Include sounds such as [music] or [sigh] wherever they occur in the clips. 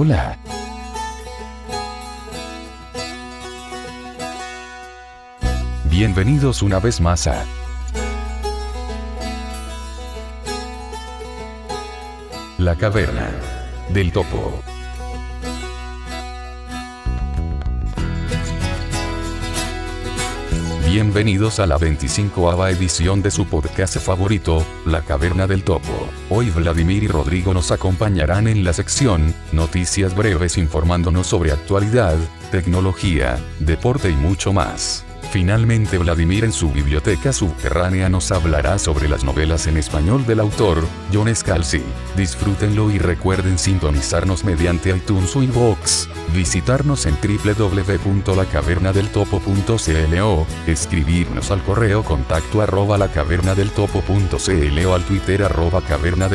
hola. Bienvenidos una vez más a La Caverna del Topo. Bienvenidos a la 25 edición de su podcast favorito, La Caverna del Topo. Hoy Vladimir y Rodrigo nos acompañarán en la sección, Noticias breves informándonos sobre actualidad, tecnología, deporte y mucho más. Finalmente Vladimir en su biblioteca subterránea nos hablará sobre las novelas en español del autor, John Scalzi. Disfrútenlo y recuerden sintonizarnos mediante iTunes o iVoox, visitarnos en www.lacavernadeltopo.cl o escribirnos al correo contacto arroba lacavernadeltopo.cl o al twitter arroba caverna.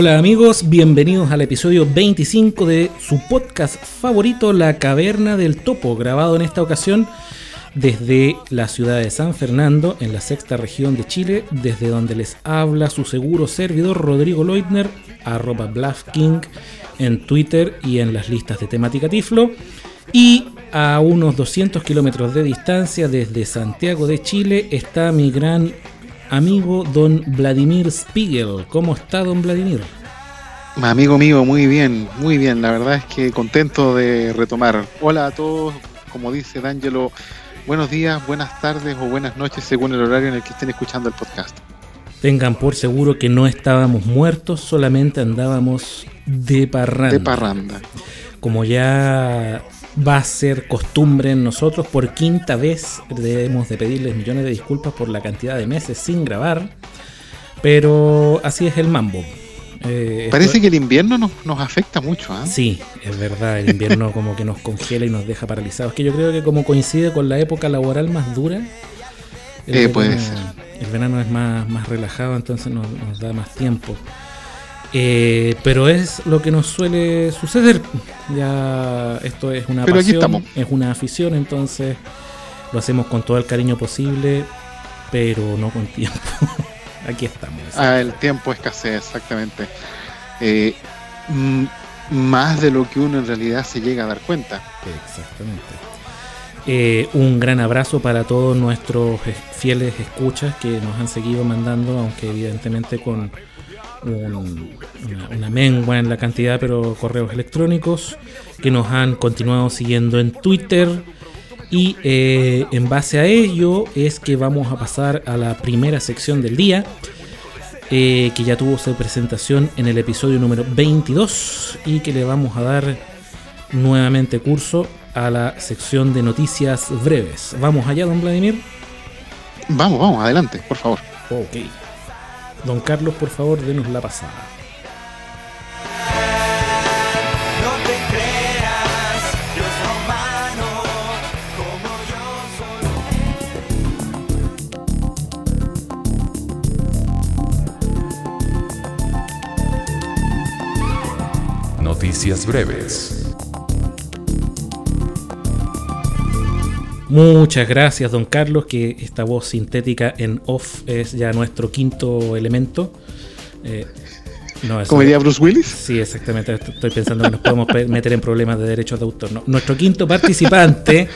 Hola amigos, bienvenidos al episodio 25 de su podcast favorito, La Caverna del Topo, grabado en esta ocasión desde la ciudad de San Fernando, en la sexta región de Chile, desde donde les habla su seguro servidor Rodrigo Leutner, arroba BluffKing en Twitter y en las listas de temática Tiflo. Y a unos 200 kilómetros de distancia desde Santiago de Chile está mi gran amigo don Vladimir Spiegel. ¿Cómo está don Vladimir? Amigo mío, muy bien, muy bien. La verdad es que contento de retomar. Hola a todos, como dice D'Angelo, buenos días, buenas tardes o buenas noches según el horario en el que estén escuchando el podcast. Tengan por seguro que no estábamos muertos, solamente andábamos de parranda. De parranda. Como ya va a ser costumbre en nosotros. Por quinta vez debemos de pedirles millones de disculpas por la cantidad de meses sin grabar. Pero así es el mambo. Eh, Parece que el invierno nos, nos afecta mucho. ¿eh? Sí, es verdad, el invierno [laughs] como que nos congela y nos deja paralizados. Que yo creo que como coincide con la época laboral más dura, el, eh, puede ser. el verano es más, más relajado, entonces nos, nos da más tiempo. Eh, pero es lo que nos suele suceder. Ya esto es una pasión, es una afición, entonces lo hacemos con todo el cariño posible, pero no con tiempo. [laughs] Aquí estamos. Ah, el tiempo escasea, exactamente. Eh, más de lo que uno en realidad se llega a dar cuenta. Exactamente. Eh, un gran abrazo para todos nuestros fieles escuchas que nos han seguido mandando, aunque evidentemente con una, mengua en la cantidad, pero correos electrónicos que nos han continuado siguiendo en Twitter. Y eh, en base a ello es que vamos a pasar a la primera sección del día, eh, que ya tuvo su presentación en el episodio número 22 y que le vamos a dar nuevamente curso a la sección de noticias breves. ¿Vamos allá, don Vladimir? Vamos, vamos, adelante, por favor. Ok. Don Carlos, por favor, denos la pasada. Noticias breves. Muchas gracias, don Carlos, que esta voz sintética en off es ya nuestro quinto elemento. Eh, ¿Como diría Bruce Willis? Sí, exactamente. Estoy pensando que nos podemos meter en problemas de derechos de autor. nuestro quinto participante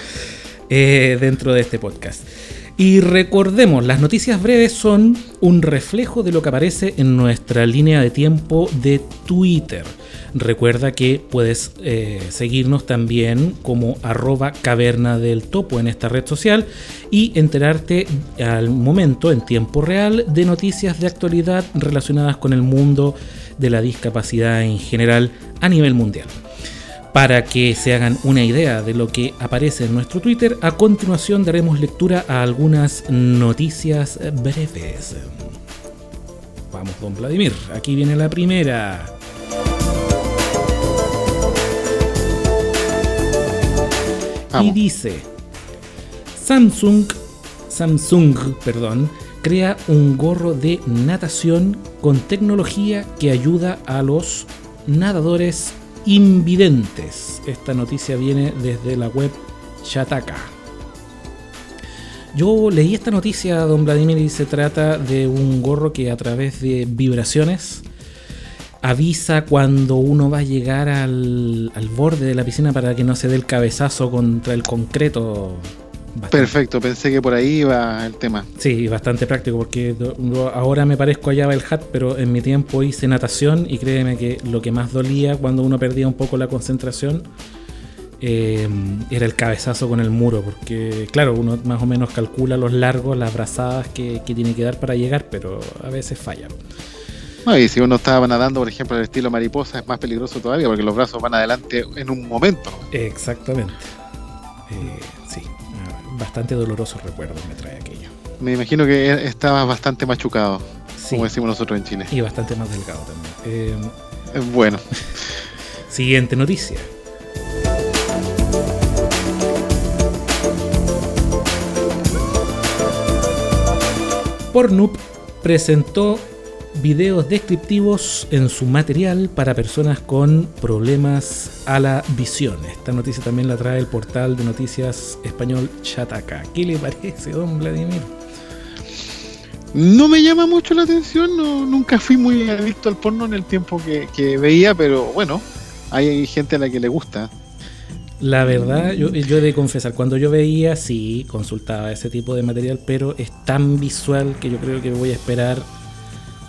eh, dentro de este podcast. Y recordemos, las noticias breves son un reflejo de lo que aparece en nuestra línea de tiempo de Twitter. Recuerda que puedes eh, seguirnos también como arroba caverna del topo en esta red social y enterarte al momento, en tiempo real, de noticias de actualidad relacionadas con el mundo de la discapacidad en general a nivel mundial. Para que se hagan una idea de lo que aparece en nuestro Twitter, a continuación daremos lectura a algunas noticias breves. Vamos, don Vladimir, aquí viene la primera. Y dice, Samsung, Samsung, perdón, crea un gorro de natación con tecnología que ayuda a los nadadores invidentes. Esta noticia viene desde la web Chataka. Yo leí esta noticia, don Vladimir, y se trata de un gorro que a través de vibraciones avisa cuando uno va a llegar al, al borde de la piscina para que no se dé el cabezazo contra el concreto. Bastante- Perfecto, pensé que por ahí iba el tema. Sí, bastante práctico porque ahora me parezco a Java el Hat, pero en mi tiempo hice natación y créeme que lo que más dolía cuando uno perdía un poco la concentración eh, era el cabezazo con el muro, porque claro, uno más o menos calcula los largos, las brazadas que, que tiene que dar para llegar, pero a veces falla. No, y si uno estaba nadando, por ejemplo, al estilo mariposa, es más peligroso todavía porque los brazos van adelante en un momento. Exactamente. Eh, bastante dolorosos recuerdos me trae aquello. Me imagino que e- estaba bastante machucado, Sí, como decimos nosotros en Chile. y bastante más delgado también. Eh, Eh, Bueno, [laughs] Siguiente noticia. Pornhub presentó videos descriptivos en su material para personas con problemas a la visión. Esta noticia también la trae el portal de noticias español Chataka. ¿Qué le parece, don Vladimir? no me llama mucho la atención, no, nunca fui muy adicto al porno en el tiempo que, que veía, pero bueno, hay gente a la que le gusta. La verdad, yo, yo he de confesar, cuando yo veía, sí, consultaba ese tipo de material, pero es tan visual que yo creo que voy a esperar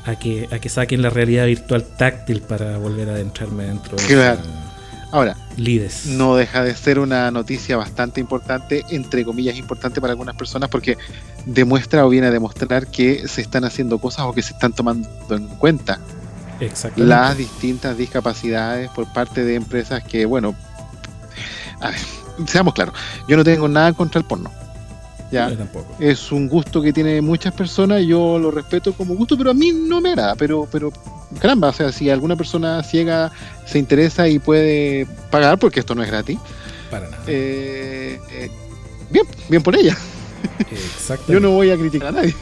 a que, a que saquen la realidad virtual táctil para volver a adentrarme dentro de Claro. esa- Ahora, Lides. no deja de ser una noticia bastante importante, entre comillas importante para algunas personas, porque demuestra o viene a demostrar que se están haciendo cosas o que se están tomando en cuenta las distintas discapacidades por parte de empresas que, bueno, a ver, seamos claros, yo no tengo nada contra el porno. Ya, Yo tampoco. es un gusto que tiene muchas personas, yo lo respeto como gusto, pero a mí no me agrada, pero, pero caramba, o sea, si alguna persona ciega se interesa y puede pagar, porque esto no es gratis, Para nada. eh, eh, bien, bien por ella. Exactamente. Yo no voy a criticar a nadie.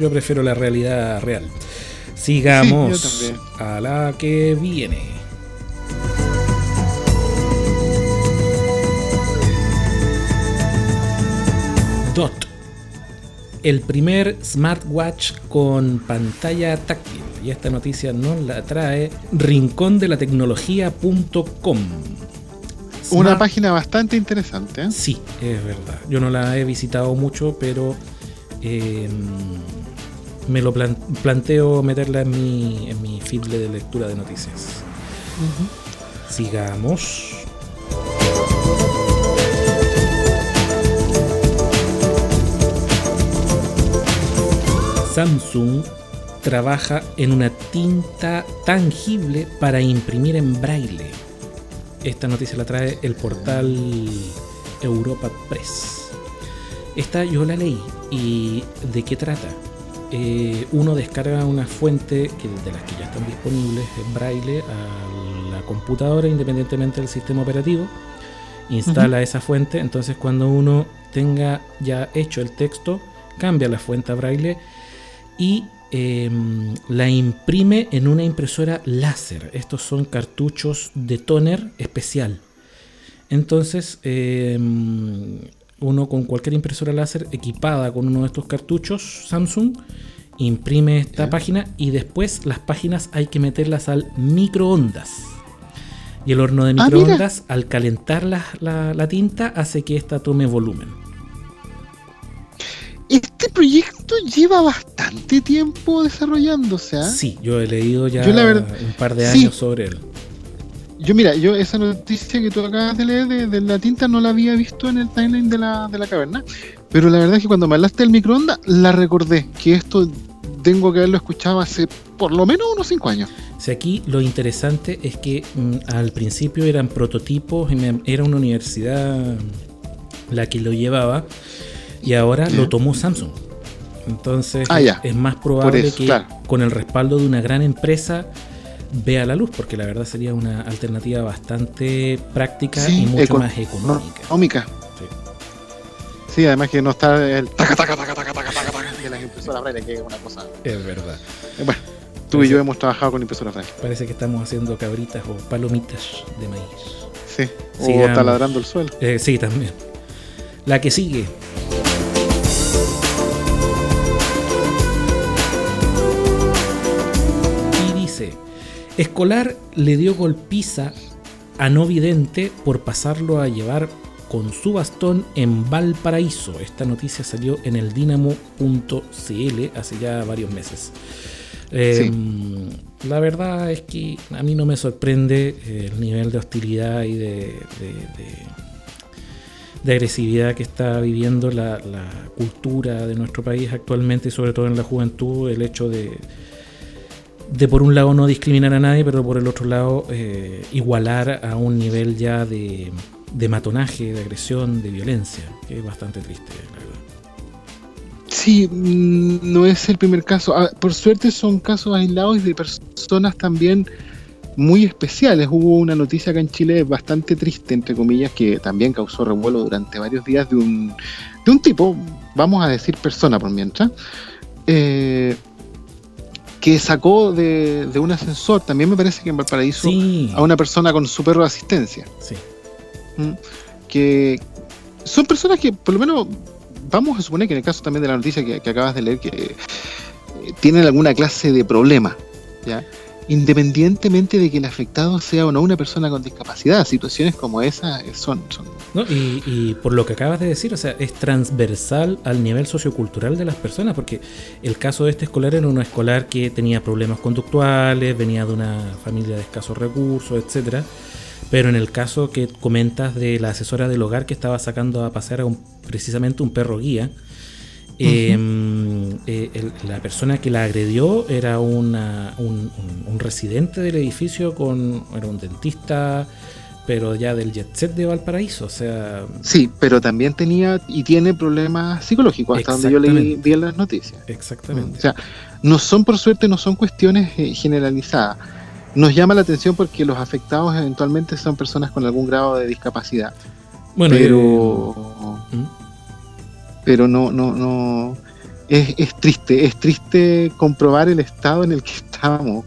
Yo prefiero la realidad real. Sigamos Sí, a la que viene. Dot. El primer smartwatch con pantalla táctil. Y esta noticia nos la trae rincondelatecnología.com. Una Smart- página bastante interesante. ¿eh? Sí, es verdad. Yo no la he visitado mucho, pero eh, me lo plan- planteo meterla en mi, en mi feed de lectura de noticias. Sigamos. Samsung trabaja en una tinta tangible para imprimir en braille. Esta noticia la trae el portal Europa Press. Esta yo la leí y ¿de qué trata? Eh, uno descarga una fuente que, de las que ya están disponibles en braille a la computadora independientemente del sistema operativo. Instala esa fuente, entonces cuando uno tenga ya hecho el texto, cambia la fuente a braille y em, la imprime en una impresora láser. Estos son cartuchos de toner especial. Entonces, em, uno con cualquier impresora láser equipada con uno de estos cartuchos Samsung imprime esta página y después las páginas hay que meterlas al microondas. Y el horno de Ah, microondas, al calentar la, la- la tinta, hace que esta tome volumen. Este proyecto lleva bastante tiempo desarrollándose. ¿ah? Sí, yo he leído ya verdad- un par de sí. años sobre él. Yo, mira, yo esa noticia que tú acabas de leer de, de la tinta no la había visto en el timeline de la, de la caverna. Pero la verdad es que cuando me hablaste del microondas, la recordé. Que esto tengo que haberlo escuchado hace por lo menos unos 5 años. Si aquí lo interesante es que mm, al principio eran prototipos, y me- era una universidad la que lo llevaba y ahora lo tomó Samsung. Entonces Ah, es más probable eso, que claro. con el respaldo de una gran empresa vea la luz, porque la verdad sería una alternativa bastante práctica Sí, y mucho eco- más económica. Económica. Sí. Sí, además que no está el taca, taca, taca, taca, taca, taca, taca de las impresoras braille, que es una cosa. Es verdad. Eh, Bueno, tú y yo hemos trabajado con impresoras braille. Parece que estamos haciendo cabritas o palomitas de maíz. Sí, o Sigamos. taladrando el suelo. Eh, sí, también. La que sigue. Escolar le dio golpiza a no vidente por pasarlo a llevar con su bastón en Valparaíso. Esta noticia salió en el dinamo.cl hace ya varios meses. Eh, La verdad es que a mí no me sorprende eh, el nivel de hostilidad y de, de- de- de agresividad que está viviendo la, la cultura de nuestro país actualmente y sobre todo en la juventud, el hecho de, de por un lado no discriminar a nadie, pero por el otro lado eh, igualar a un nivel ya de, matonaje, de agresión, de violencia, que es bastante triste, la verdad. Sí, mm, no es el primer caso. Ah, Por suerte son casos aislados y de personas también muy especiales. Hubo una noticia acá en Chile bastante triste, entre comillas, que también causó revuelo durante varios días de un, de un tipo, vamos a decir persona por mientras, eh, que sacó de, de un ascensor, también me parece que en Valparaíso, Sí, a una persona con su perro de asistencia. sí. ¿m? que son personas que por lo menos vamos a suponer que en el caso también de la noticia que, que acabas de leer que eh, tienen alguna clase de problema ya independientemente de que el afectado sea o no una persona con discapacidad situaciones como esa eh, son, ¿no? Y, y por lo que acabas de decir, o sea, es transversal al nivel sociocultural de las personas, porque el caso de este escolar era un escolar que tenía problemas conductuales, venía de una familia de escasos recursos, etcétera. Pero en el caso que comentas de la asesora del hogar que estaba sacando a pasear un, precisamente un perro guía, eh, eh, el- la persona que la agredió era una- un, un- un residente del edificio, con era un dentista, pero ya del jet set de Valparaíso. O sea, sí pero también tenía y tiene problemas psicológicos hasta donde yo leí vi en las noticias exactamente. O sea, no son por suerte, no son cuestiones eh, generalizadas. Nos llama la atención porque los afectados eventualmente son personas con algún grado de discapacidad. bueno, pero eh, ¿Mm? Pero no, no, no. Es, es triste, es triste comprobar el estado en el que estamos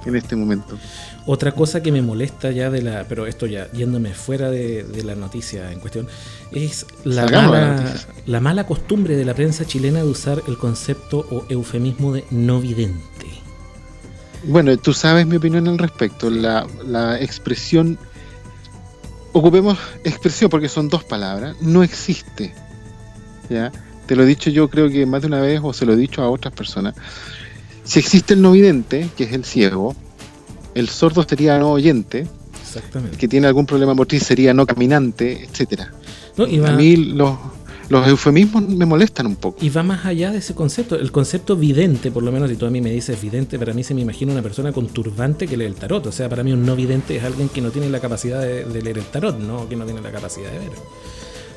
es en este momento. Otra cosa que me molesta ya de la, pero esto ya yéndome fuera de, de la noticia en cuestión, es la mala, la mala costumbre de la prensa chilena de usar el concepto o eufemismo de no vidente. Bueno, tú sabes mi opinión al respecto. La, la expresión, ocupemos expresión porque son dos palabras, no existe. ¿Ya? Te lo he dicho yo creo que más de una vez o se lo he dicho a otras personas. Si existe el no vidente, que es el ciego, el sordo sería no oyente, el Exactamente. que tiene algún problema motriz sería no caminante, etcétera. No, y, A va, mí los, los eufemismos me molestan un poco. y va más allá de ese concepto. El concepto vidente, por lo menos si tú a mí me dices vidente, para mí se me imagina una persona con turbante que lee el tarot. O sea, para mí un no vidente es alguien que no tiene la capacidad de, de leer el tarot, no que no tiene la capacidad de ver.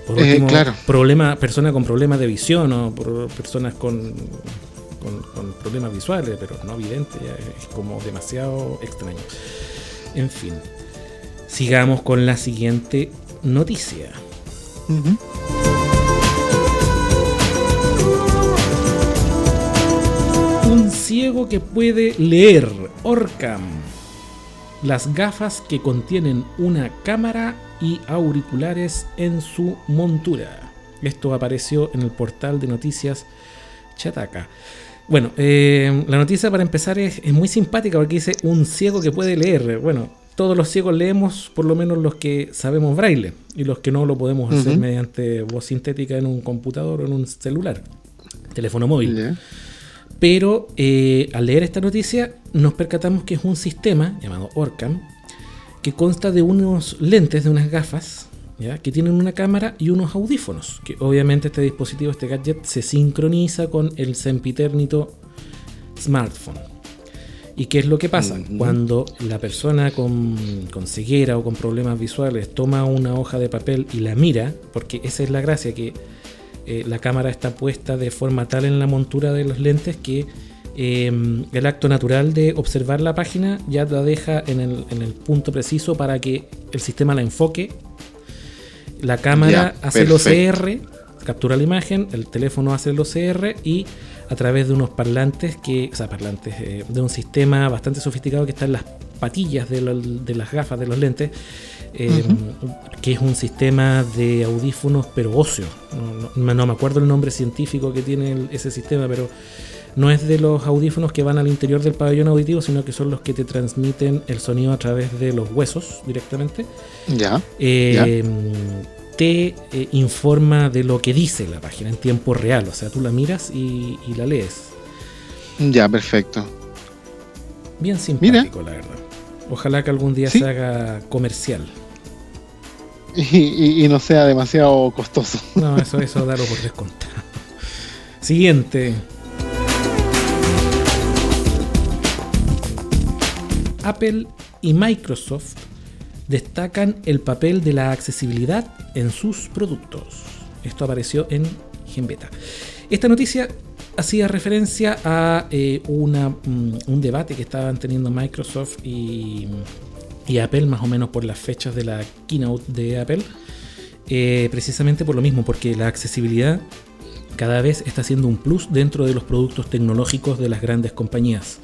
Por Eh, último, claro. problema, persona con problemas de visión o por personas con, con, con problemas visuales, pero no vidente, ya es como demasiado extraño. En fin, sigamos con la siguiente noticia. Un ciego que puede leer Orcam. Las gafas que contienen una cámara y auriculares en su montura. Esto apareció en el portal de noticias Chataca. Bueno, eh, la noticia para empezar es, es muy simpática porque dice un ciego que puede leer. Bueno, todos los ciegos leemos, por lo menos los que sabemos braille, y los que no lo podemos hacer mediante voz sintética en un computador o en un celular, teléfono móvil. Pero eh, al leer esta noticia nos percatamos que es un sistema llamado Orcam que consta de unos lentes, de unas gafas, ¿ya? que tienen una cámara y unos audífonos. Que obviamente este dispositivo, este gadget, se sincroniza con el sempiternito smartphone. ¿Y qué es lo que pasa? Cuando la persona con, con ceguera o con problemas visuales toma una hoja de papel y la mira, porque esa es la gracia, que eh, la cámara está puesta de forma tal en la montura de los lentes que eh, el acto natural de observar la página ya la deja en el, en el punto preciso para que el sistema la enfoque. La cámara Ya, hace el. OCR, captura la imagen, el teléfono hace el OCR y a través de unos parlantes que, o sea, parlantes, eh, de un sistema bastante sofisticado que está en las patillas de, las gafas de los lentes, eh, que es un sistema de audífonos pero óseo. No, me acuerdo el nombre científico que tiene ese sistema, pero no es de los audífonos que van al interior del pabellón auditivo, sino que son los que te transmiten el sonido a través de los huesos directamente. Ya. Eh, te eh, informa de lo que dice la página en tiempo real. O sea, tú la miras y, la lees. Ya, perfecto. Bien simpático, la verdad. Ojalá que algún día se haga comercial. [laughs] Y, no sea demasiado costoso. No, eso, eso darlo por descontado. [laughs] Siguiente. Apple y Microsoft destacan el papel de la accesibilidad en sus productos. Esto apareció en Genbeta. Esta noticia hacía referencia a eh, mm, un debate que estaban teniendo Microsoft y, Apple, más o menos por las fechas de la keynote de Apple, eh, precisamente por lo mismo, porque la accesibilidad cada vez está siendo un plus dentro de los productos tecnológicos de las grandes compañías.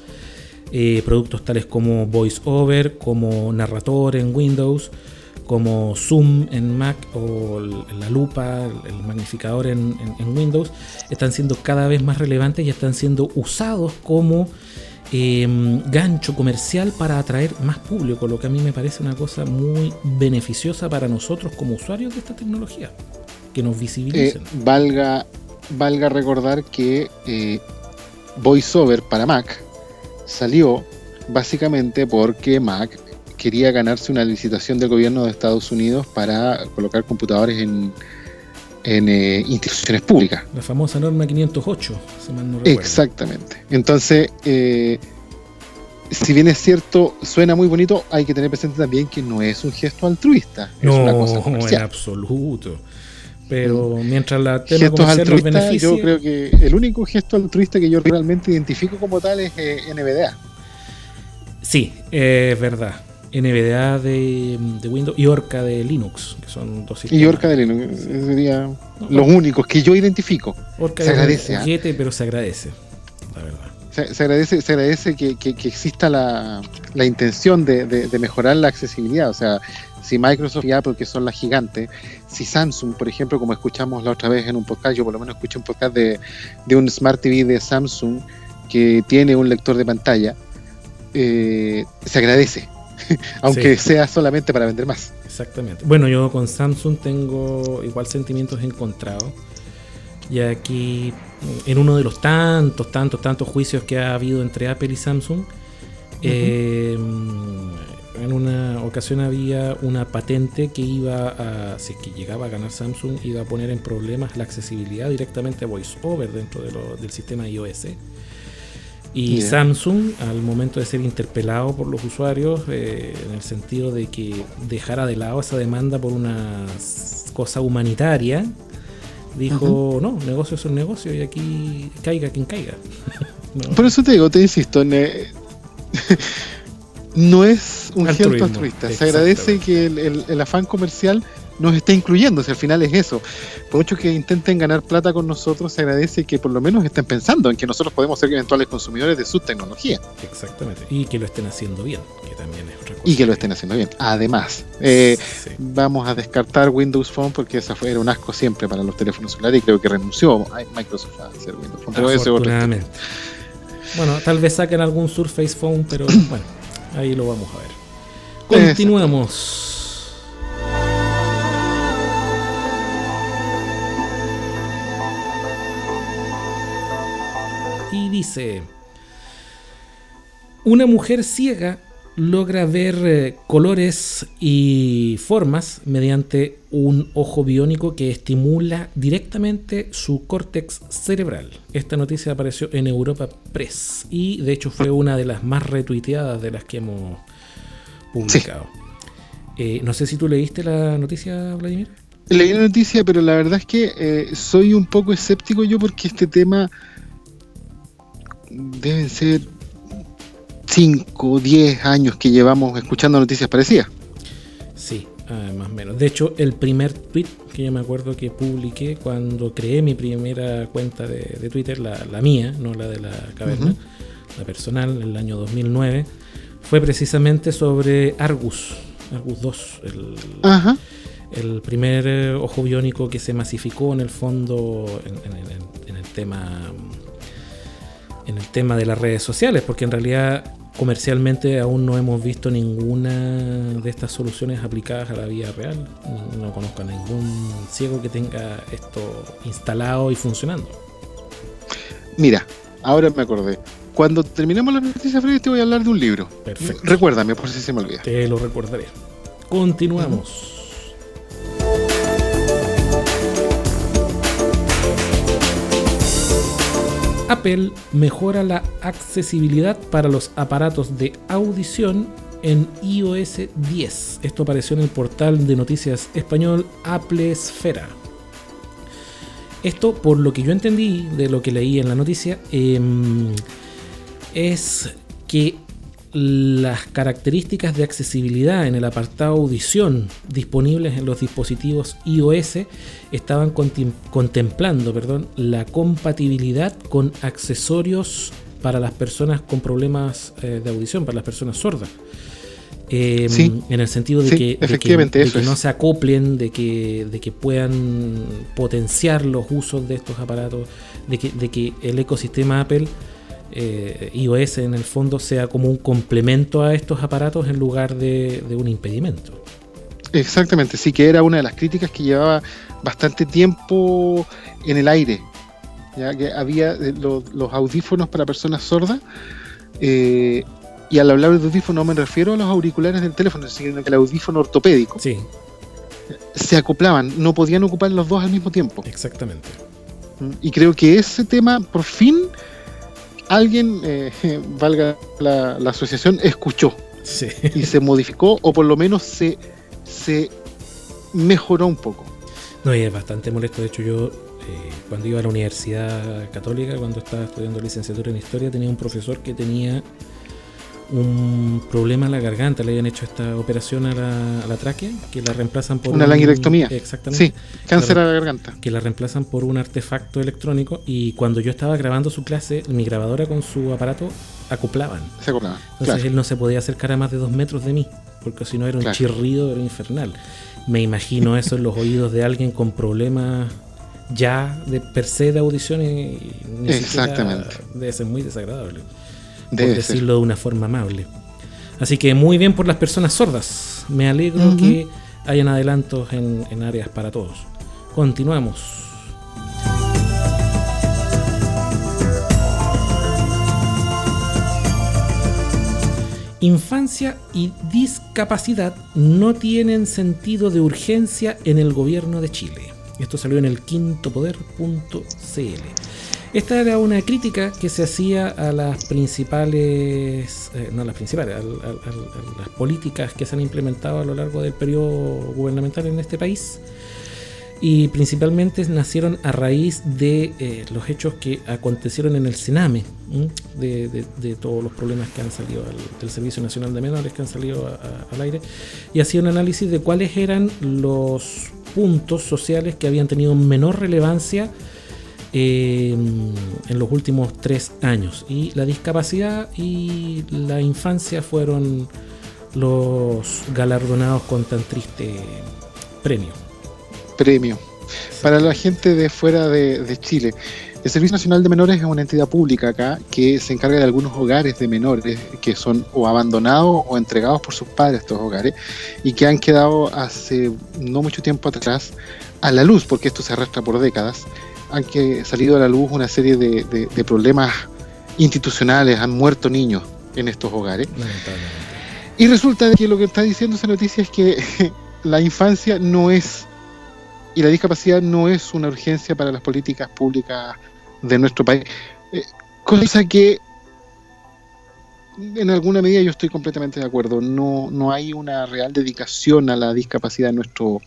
Eh, productos tales como VoiceOver, como Narrator en Windows, como Zoom en Mac o la lupa, el magnificador en, Windows, están siendo cada vez más relevantes y están siendo usados como em, gancho comercial para atraer más público, lo que a mí me parece una cosa muy beneficiosa para nosotros como usuarios de esta tecnología, que nos visibilicen. Eh, valga, valga recordar que eh, VoiceOver para Mac salió básicamente porque Mac quería ganarse una licitación del gobierno de Estados Unidos para colocar computadores en, en eh, instituciones públicas. La famosa norma 508, si mal no recuerdo. Exactamente. Entonces, eh, si bien es cierto, suena muy bonito, hay que tener presente también que no es un gesto altruista. No, es una cosa en absoluto. Pero mm. mientras la tema altruista, yo creo que el único gesto altruista que yo realmente identifico como tal es eh, NVDA. Sí, es verdad. NVDA de, Windows y Orca de Linux, que son dos sistemas. Y Orca de Linux, serían los únicos que yo identifico. Orca se agradece. ¿ah? pero se agradece, la verdad. Se, agradece, se agradece que, exista la, intención de, mejorar la accesibilidad. O sea, si Microsoft y Apple, que son las gigantes, si Samsung, por ejemplo, como escuchamos la otra vez en un podcast, yo por lo menos escuché un podcast de, un Smart TV de Samsung que tiene un lector de pantalla, eh, se agradece, [laughs] aunque sea solamente para vender más. Exactamente. Bueno, yo con Samsung tengo igual sentimientos encontrados. Y aquí, en uno de los tantos, tantos, tantos juicios que ha habido entre Apple y Samsung, en una ocasión había una patente que iba a, si es que llegaba a ganar Samsung, iba a poner en problemas la accesibilidad directamente a VoiceOver dentro del sistema iOS. Y Samsung, al momento de ser interpelado por los usuarios, eh, en el sentido de que dejara de lado esa demanda por una cosa humanitaria, dijo, no, negocio es un negocio y aquí caiga quien caiga. [laughs] Por eso te digo, te insisto, [laughs] no es un gesto altruista. Se agradece que el, afán comercial nos esté incluyendo, si al final es eso. Por mucho que intenten ganar plata con nosotros, se agradece que por lo menos estén pensando en que nosotros podemos ser eventuales consumidores de su tecnología. Exactamente. Y que lo estén haciendo bien, que también es otra cosa. Y que lo estén haciendo bien. Además, eh, vamos a descartar Windows Phone porque esa fue, era un asco siempre para los teléfonos celulares y creo que renunció Microsoft a hacer Windows Phone. Pero Bueno, tal vez saquen algún Surface Phone, pero [clears throat] bueno. Ahí lo vamos a ver. Continuamos. Dice, una mujer ciega logra ver eh, colores y formas mediante un ojo biónico que estimula directamente su córtex cerebral. Esta noticia apareció en Europa Press y de hecho fue una de las más retuiteadas de las que hemos publicado. Eh, no sé si tú leíste la noticia, Vladimir. Leí la noticia, pero la verdad es que eh, soy un poco escéptico yo porque este tema deben ser 5 o 10 años que llevamos escuchando noticias parecidas. Sí, Ah, más o menos. De hecho, el primer tweet que yo me acuerdo que publiqué cuando creé mi primera cuenta de, Twitter, la, mía, no la de la caverna, la personal, en el año 2009, fue precisamente sobre Argus, Argus 2, el, el primer eh, ojo biónico que se masificó en el fondo en, el tema en el tema de las redes sociales, porque en realidad comercialmente aún no hemos visto ninguna de estas soluciones aplicadas a la vida real. No, conozco a ningún ciego que tenga esto instalado y funcionando. Mira, ahora me acordé. Cuando terminemos la noticia Freddy te voy a hablar de un libro. Perfecto. Recuérdame por si se me olvida. Te lo recordaré. Continuamos. Apple mejora la accesibilidad para los aparatos de audición en iOS 10. Esto apareció en el portal de noticias español Apple Esfera. Esto, por lo que yo entendí de lo que leí en la noticia, em, es que las características de accesibilidad en el apartado audición disponibles en los dispositivos iOS estaban contemplando perdón, la compatibilidad con accesorios para las personas con problemas eh, de audición, para las personas sordas. Em, en el sentido de, que, no se acoplen, de que, de que puedan potenciar los usos de estos aparatos, de que, de que el ecosistema Apple eh, iOS en el fondo sea como un complemento a estos aparatos en lugar de, un impedimento. Exactamente, sí que era una de las críticas que llevaba bastante tiempo en el aire. Ya que había eh, los, audífonos para personas sordas. Eh, y al hablar de audífono no me refiero a los auriculares del teléfono, sino que el audífono ortopédico. Sí. Se acoplaban, no podían ocupar los dos al mismo tiempo. Exactamente. Y creo que ese tema por fin alguien, eh, [laughs] valga la, asociación, escuchó y se modificó o por lo menos se, se mejoró un poco. No, y es bastante molesto. De hecho, yo eh, cuando iba a la Universidad Católica, cuando estaba estudiando licenciatura en Historia, tenía un profesor que tenía un problema en la garganta, le habían hecho esta operación a la, a la tráquea, que la reemplazan por... Una laringectomía. Exactamente. Sí, cáncer a la garganta. Que la reemplazan por un artefacto electrónico y cuando yo estaba grabando su clase, mi grabadora con su aparato acoplaban. Se acoplaban. Entonces él no se podía acercar a más de dos metros de mí, porque si no era un chirrido, era infernal. Me imagino eso en los [laughs] oídos de alguien con problemas ya de per se de audición y Exactamente. debe ser muy desagradable por decirlo de una forma amable. Así que muy bien por las personas sordas. Me alegro que hayan adelantos en, áreas para todos. Continuamos. Infancia y discapacidad no tienen sentido de urgencia en el gobierno de Chile. Esto salió en el quintopoder.cl. Esta era una crítica que se hacía a las principales, eh, no las principales, a, las políticas que se han implementado a lo largo del periodo gubernamental en este país. Y principalmente nacieron a raíz de eh, los hechos que acontecieron en el Sename, de, todos los problemas que han salido del Servicio Nacional de Menores que han salido al aire, y hacía un análisis de cuáles eran los puntos sociales que habían tenido menor relevancia Em, en los últimos tres años. Y la discapacidad y la infancia fueron los galardonados con tan triste premio. Premio. Para la gente de fuera de, Chile, el Servicio Nacional de Menores es una entidad pública acá que se encarga de algunos hogares de menores que son o abandonados o entregados por sus padres estos hogares y que han quedado hace no mucho tiempo atrás a la luz, porque esto se arrastra por décadas, han que salido a la luz una serie de, problemas institucionales, han muerto niños en estos hogares. Y resulta que lo que está diciendo esa noticia es que [laughs] la infancia no es, y la discapacidad no es una urgencia para las políticas públicas de nuestro país. Eh, cosa que en alguna medida yo estoy completamente de acuerdo. No, no hay una real dedicación a la discapacidad en nuestro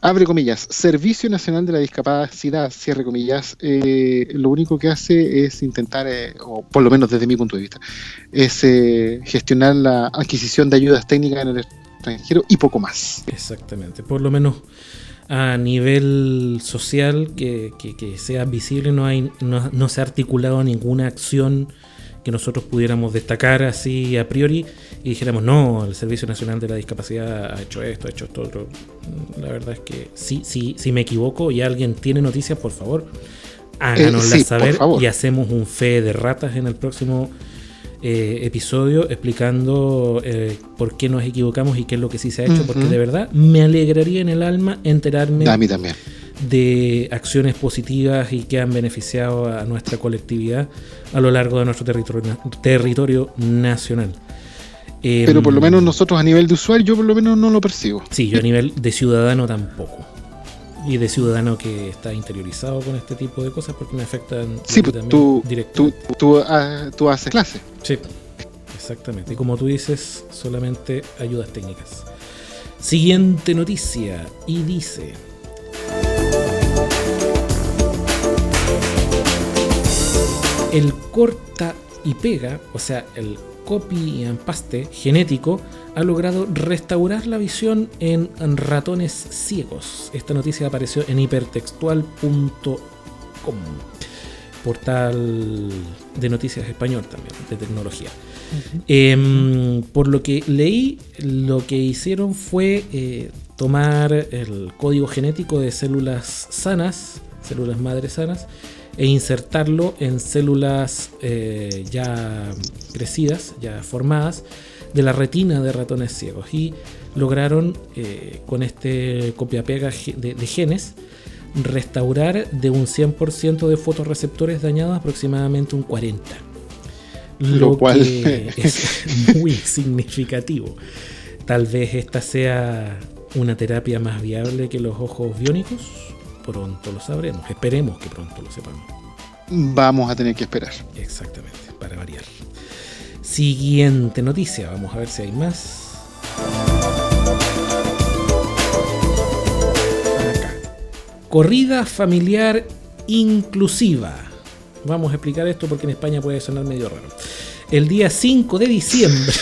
abre comillas, Servicio Nacional de la Discapacidad, cierre comillas, eh, lo único que hace es intentar, eh, o por lo menos desde mi punto de vista, es eh, gestionar la adquisición de ayudas técnicas en el extranjero y poco más. Exactamente, por lo menos a nivel social que, que, sea visible, no, hay, no, no, se ha articulado ninguna acción que nosotros pudiéramos destacar así a priori y dijéramos, no, el Servicio Nacional de la Discapacidad ha hecho esto, ha hecho esto otro. La verdad es que sí, sí, si me equivoco y alguien tiene noticias, por favor, háganosla eh, saber y hacemos un fe de ratas en el próximo eh, episodio explicando eh, por qué nos equivocamos y qué es lo que sí se ha hecho, porque de verdad me alegraría en el alma enterarme de acciones positivas y que han beneficiado a nuestra colectividad a lo largo de nuestro territorio, territorio nacional. Pero por lo em, menos nosotros a nivel de usuario, yo por lo menos no lo percibo. Sí, yo a nivel de ciudadano tampoco y de ciudadano que está interiorizado con este tipo de cosas porque me afectan sí, pues, tú, tú, tú, ah, tú, haces clase. Sí, exactamente. Y como tú dices, solamente ayudas técnicas. Siguiente noticia y dice... El corta y pega, o sea, el copy and paste genético, ha logrado restaurar la visión en ratones ciegos. Esta noticia apareció en hipertextual.com, portal de noticias español también, de tecnología. Em, por lo que leí, lo que hicieron fue eh, tomar el código genético de células sanas, células madres sanas, e insertarlo en células eh, ya crecidas, ya formadas, de la retina de ratones ciegos y lograron eh, con este copia-pega de, genes restaurar de un 100% de fotorreceptores dañados aproximadamente un 40%. Lo, cual [laughs] es muy significativo. Tal vez esta sea una terapia más viable que los ojos biónicos. Pronto lo sabremos. Esperemos que pronto lo sepamos. Vamos a tener que esperar. Exactamente, para variar. Siguiente noticia, vamos a ver si hay más. Acá. Corrida familiar inclusiva. Vamos a explicar esto porque en España puede sonar medio raro. El día 5 de diciembre.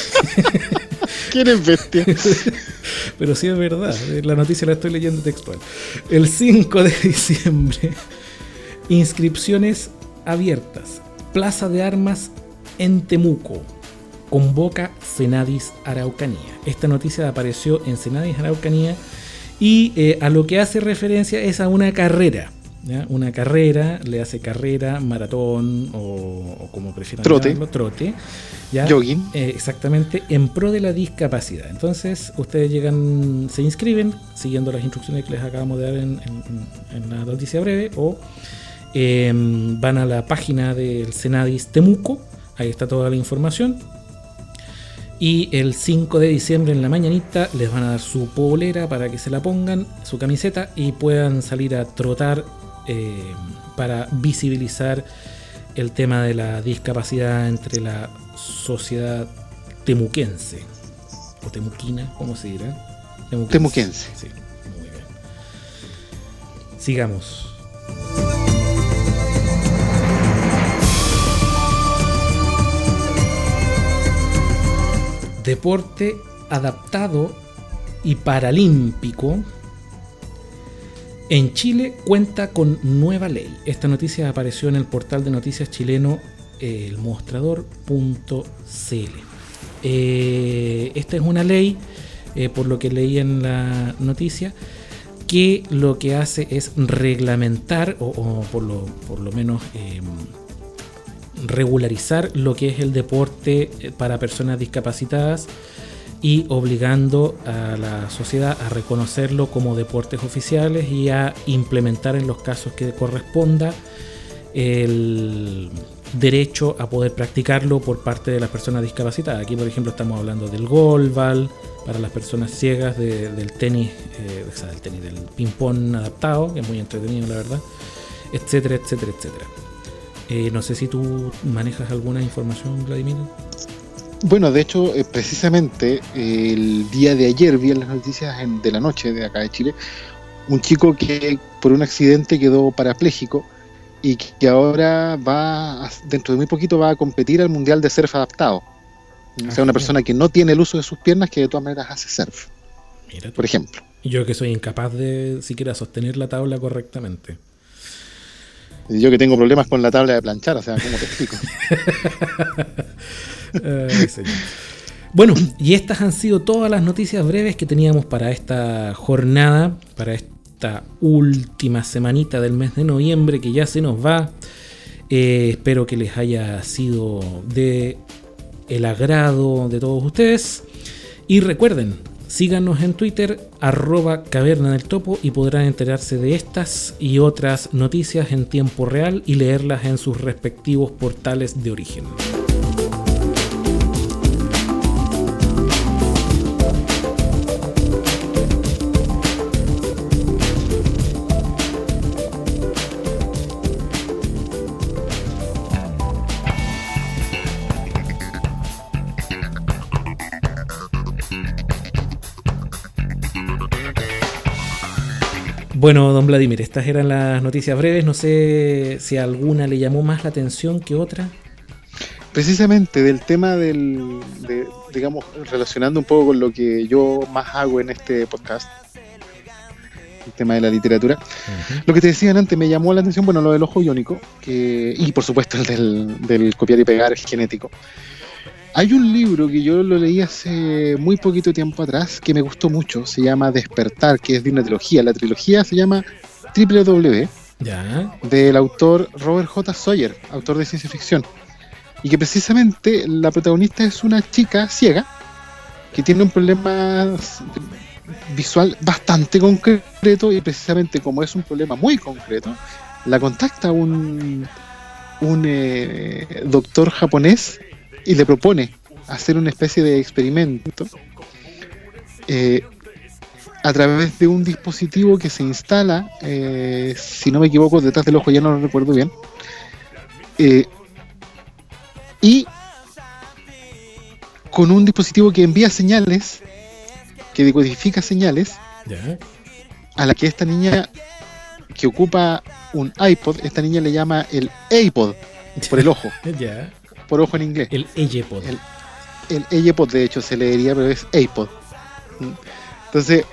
[laughs] ¿Quién es bestia? [laughs] Pero sí es verdad, la noticia la estoy leyendo textual. El 5 de [laughs] diciembre, inscripciones abiertas. Plaza de Armas en Temuco convoca Senadis Araucanía. Esta noticia apareció en Senadis Araucanía y eh, a lo que hace referencia es a una carrera. Una carrera, le hace carrera, maratón o, como prefieran trote. trote. Jogging. Eh, exactamente, en pro de la discapacidad. Entonces, ustedes llegan, se inscriben siguiendo las instrucciones que les acabamos de dar en, la noticia breve o em, van a la página del Senadis Temuco, ahí está toda la información y el 5 de diciembre en la mañanita les van a dar su polera para que se la pongan, su camiseta y puedan salir a trotar eh, para visibilizar el tema de la discapacidad entre la sociedad temuquense o temuquina, ¿cómo se dirá? Temuquense. temuquense. Sí, muy bien. Sigamos. deporte adaptado y paralímpico en Chile cuenta con nueva ley. Esta noticia apareció en el portal de noticias chileno elmostrador.cl. Eh, esta es una ley, eh, por lo que leí en la noticia, que lo que hace es reglamentar, o, por, lo, por, lo, menos em, regularizar lo que es el deporte eh, para personas discapacitadas y obligando a la sociedad a reconocerlo como deportes oficiales y a implementar en los casos que corresponda el derecho a poder practicarlo por parte de las personas discapacitadas. Aquí, por ejemplo, estamos hablando del golbal para las personas ciegas, del tenis, eh, o sea, del tenis, del ping-pong adaptado, que es muy entretenido, la verdad, etcétera, etcétera, etcétera. Eh, no sé si tú manejas alguna información, Vladimir. Bueno, de hecho, eh, precisamente el día de ayer vi en las noticias de la noche de acá de Chile un chico que por un accidente quedó parapléjico y que ahora va, dentro de muy poquito, va a competir al Mundial de Surf Adaptado. O sea, una persona que no tiene el uso de sus piernas que de todas maneras hace surf, Mira por ejemplo. Yo que soy incapaz de siquiera sostener la tabla correctamente. Y yo que tengo problemas con la tabla de planchar, o sea, ¿cómo te explico? [laughs] Señor. Bueno, y estas han sido todas las noticias breves que teníamos para esta jornada, para esta última semanita del mes de noviembre que ya se nos va. Eh, espero que les haya sido de el agrado de todos ustedes. Y recuerden, síganos en Twitter, arroba caverna del topo, y podrán enterarse de estas y otras noticias en tiempo real y leerlas en sus respectivos portales de origen. Bueno, don Vladimir, estas eran las noticias breves. No sé si alguna le llamó más la atención que otra. Precisamente del tema del, de, digamos, relacionando un poco con lo que yo más hago en este podcast, el tema de la literatura. Lo que te decían antes me llamó la atención, bueno, lo del ojo iónico, que, y por supuesto el del, del copiar y pegar genético. Hay un libro que yo lo leí hace muy poquito tiempo atrás que me gustó mucho, se llama Despertar, que es de una trilogía. La trilogía se llama Triple W, Ya. del autor Robert J. Sawyer, autor de ciencia ficción. Y que precisamente la protagonista es una chica ciega que tiene un problema visual bastante concreto y precisamente como es un problema muy concreto, la contacta un, un eh, doctor japonés y le propone hacer una especie de experimento eh, a través de un dispositivo que se instala, eh, si no me equivoco, detrás del ojo, ya no lo recuerdo bien, eh, y con un dispositivo que envía señales, que decodifica señales, a la que esta niña que ocupa un iPod, esta niña le llama el iPod por el ojo, [laughs] Ya. Por ojo en inglés. El Eyepod. El- El iPod de hecho se leería, pero es iPod. ¿Mm? Entonces,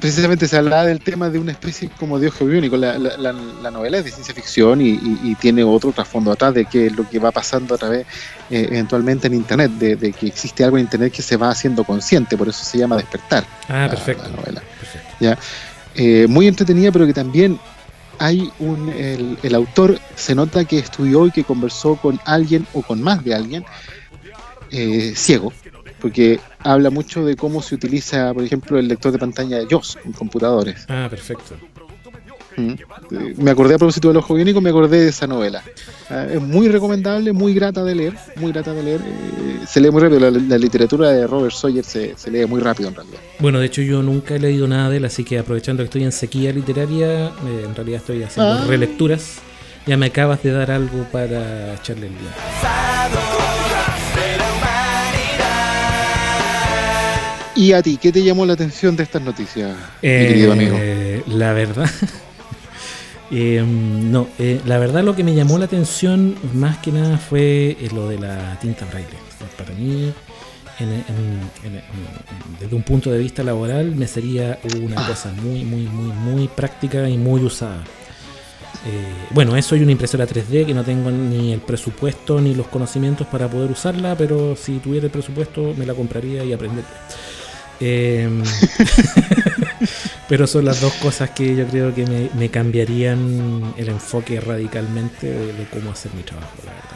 precisamente se hablaba del tema de una especie como de ojo biónico. La, la- la- la novela es de ciencia ficción y, y- y tiene otro trasfondo atrás de que lo que va pasando a través, eh, eventualmente en Internet, de, de que existe algo en Internet que se va haciendo consciente, por eso se llama despertar. Ah, perfecto. la novela. perfecto. Eh, muy entretenida, pero que también hay un. El, el autor se nota que estudió y que conversó con alguien o con más de alguien eh, ciego, porque habla mucho de cómo se utiliza, por ejemplo, el lector de pantalla de JOS en computadores. Ah, perfecto. Mm. Eh, Me acordé a propósito del ojo biónico, me acordé de esa novela. Ah, es muy recomendable, muy grata de leer, muy grata de leer. eh, se lee muy rápido, la, la literatura de Robert Sawyer se, se lee muy rápido en realidad. Bueno, de hecho yo nunca he leído nada de él, así que aprovechando que estoy en sequía literaria, eh, en realidad estoy haciendo Ah. relecturas. Ya me acabas de dar algo para echarle el día. ¿Y a ti, qué te llamó la atención de estas noticias, mi querido amigo? Eh, La verdad. Eh, no, eh, la verdad lo que me llamó la atención más que nada fue eh, lo de la tinta braille. Para mí, en- en- en- en- desde un punto de vista laboral, me sería una Ah. cosa muy, muy, muy, muy práctica y muy usada. Eh, bueno, eso y una impresora 3D que no tengo ni el presupuesto ni los conocimientos para poder usarla, pero si tuviera el presupuesto me la compraría y aprendería. [laughs] [laughs] Pero son las dos cosas que yo creo que me, me cambiarían el enfoque radicalmente de, de cómo hacer mi trabajo, la verdad.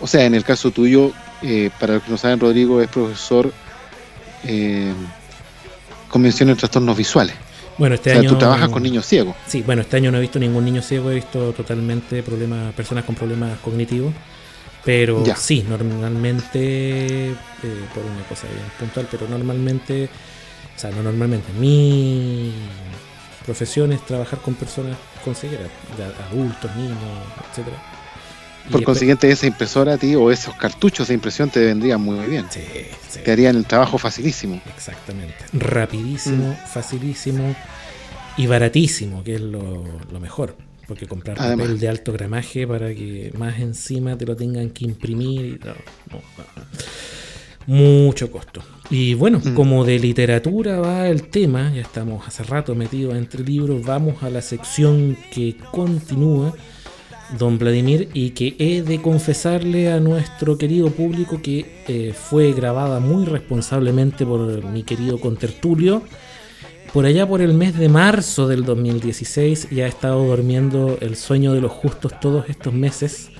O sea, en el caso tuyo, eh, para los que no saben, Rodrigo es profesor eh, convención en trastornos visuales. Bueno, este o sea, año. tú trabajas con niños ciegos. Sí, bueno, este año no he visto ningún niño ciego, he visto totalmente problemas, personas con problemas cognitivos. Pero Ya. sí, normalmente, eh, por una cosa bien puntual, pero normalmente, o sea, no normalmente, mi profesión es trabajar con personas con ceguera, adultos, niños, etcétera. Por consiguiente, esa impresora a ti o esos cartuchos de impresión te vendrían muy bien. Sí, sí, Te harían el trabajo facilísimo. exactamente. Rapidísimo, Mm. facilísimo y baratísimo, que es lo, lo mejor. Porque comprar Además. papel de alto gramaje para que más encima te lo tengan que imprimir. y no, no, no. Mucho costo. Y bueno, Mm. como de literatura va el tema, ya estamos hace rato metidos entre libros, vamos a la sección que continúa, don Vladimir, y que he de confesarle a nuestro querido público que eh, fue grabada muy responsablemente por mi querido contertulio por allá por el mes de marzo del 2016 y ha estado durmiendo el sueño de los justos todos estos meses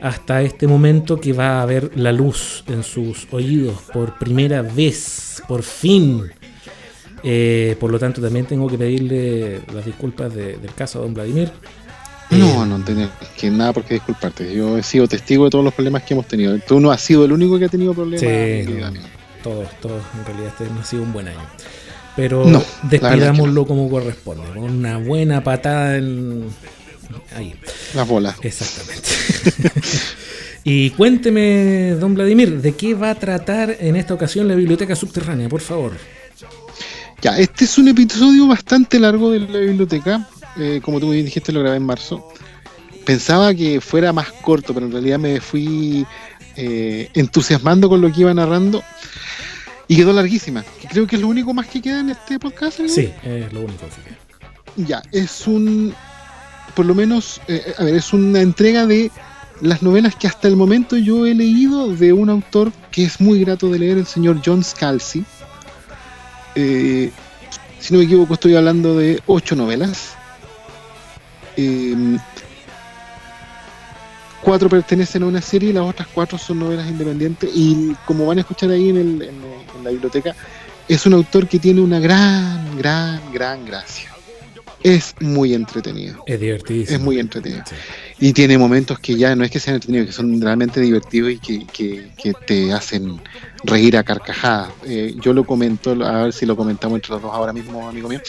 hasta este momento que va a ver la luz en sus oídos por primera vez, por fin. Eh, por lo tanto, también tengo que pedirle las disculpas de- del caso a don Vladimir. No, Eh, no tenés que nada por qué disculparte. Yo he sido testigo de todos los problemas que hemos tenido. Tú no has sido el único que ha tenido problemas. Sí, no, todos, todos, en realidad este no ha sido un buen año. Pero No, es que despidámoslo como corresponde, con una buena patada en... ahí. Las bolas. Exactamente. [laughs] y cuénteme, don Vladimir, ¿de qué va a tratar en esta ocasión la biblioteca subterránea, por favor? Ya, este es un episodio bastante largo de la biblioteca. Eh, como tú dijiste, lo grabé en marzo. Pensaba que fuera más corto, pero en realidad me fui eh, entusiasmando con lo que iba narrando. Y quedó larguísima. Que creo que es lo único más que queda en este podcast. ¿no? Sí, es lo único que queda. Ya, es un. Por lo menos, eh, a ver, es una entrega de las novelas que hasta el momento yo he leído de un autor que es muy grato de leer, el señor John Scalzi. Eh, si no me equivoco, estoy hablando de ocho novelas. Eh, cuatro pertenecen a una serie y las otras cuatro son novelas independientes. Y como van a escuchar ahí en la biblioteca, es un autor que tiene una gran, gran, gran gracia. Es muy entretenido. Es divertidísimo. Es muy entretenido. Sí. Y tiene momentos que ya no es que sean entretenidos, que son realmente divertidos y que, que- que te hacen reír a carcajadas. Eh, yo lo comento, a ver si lo comentamos entre los dos ahora mismo, amigo mío.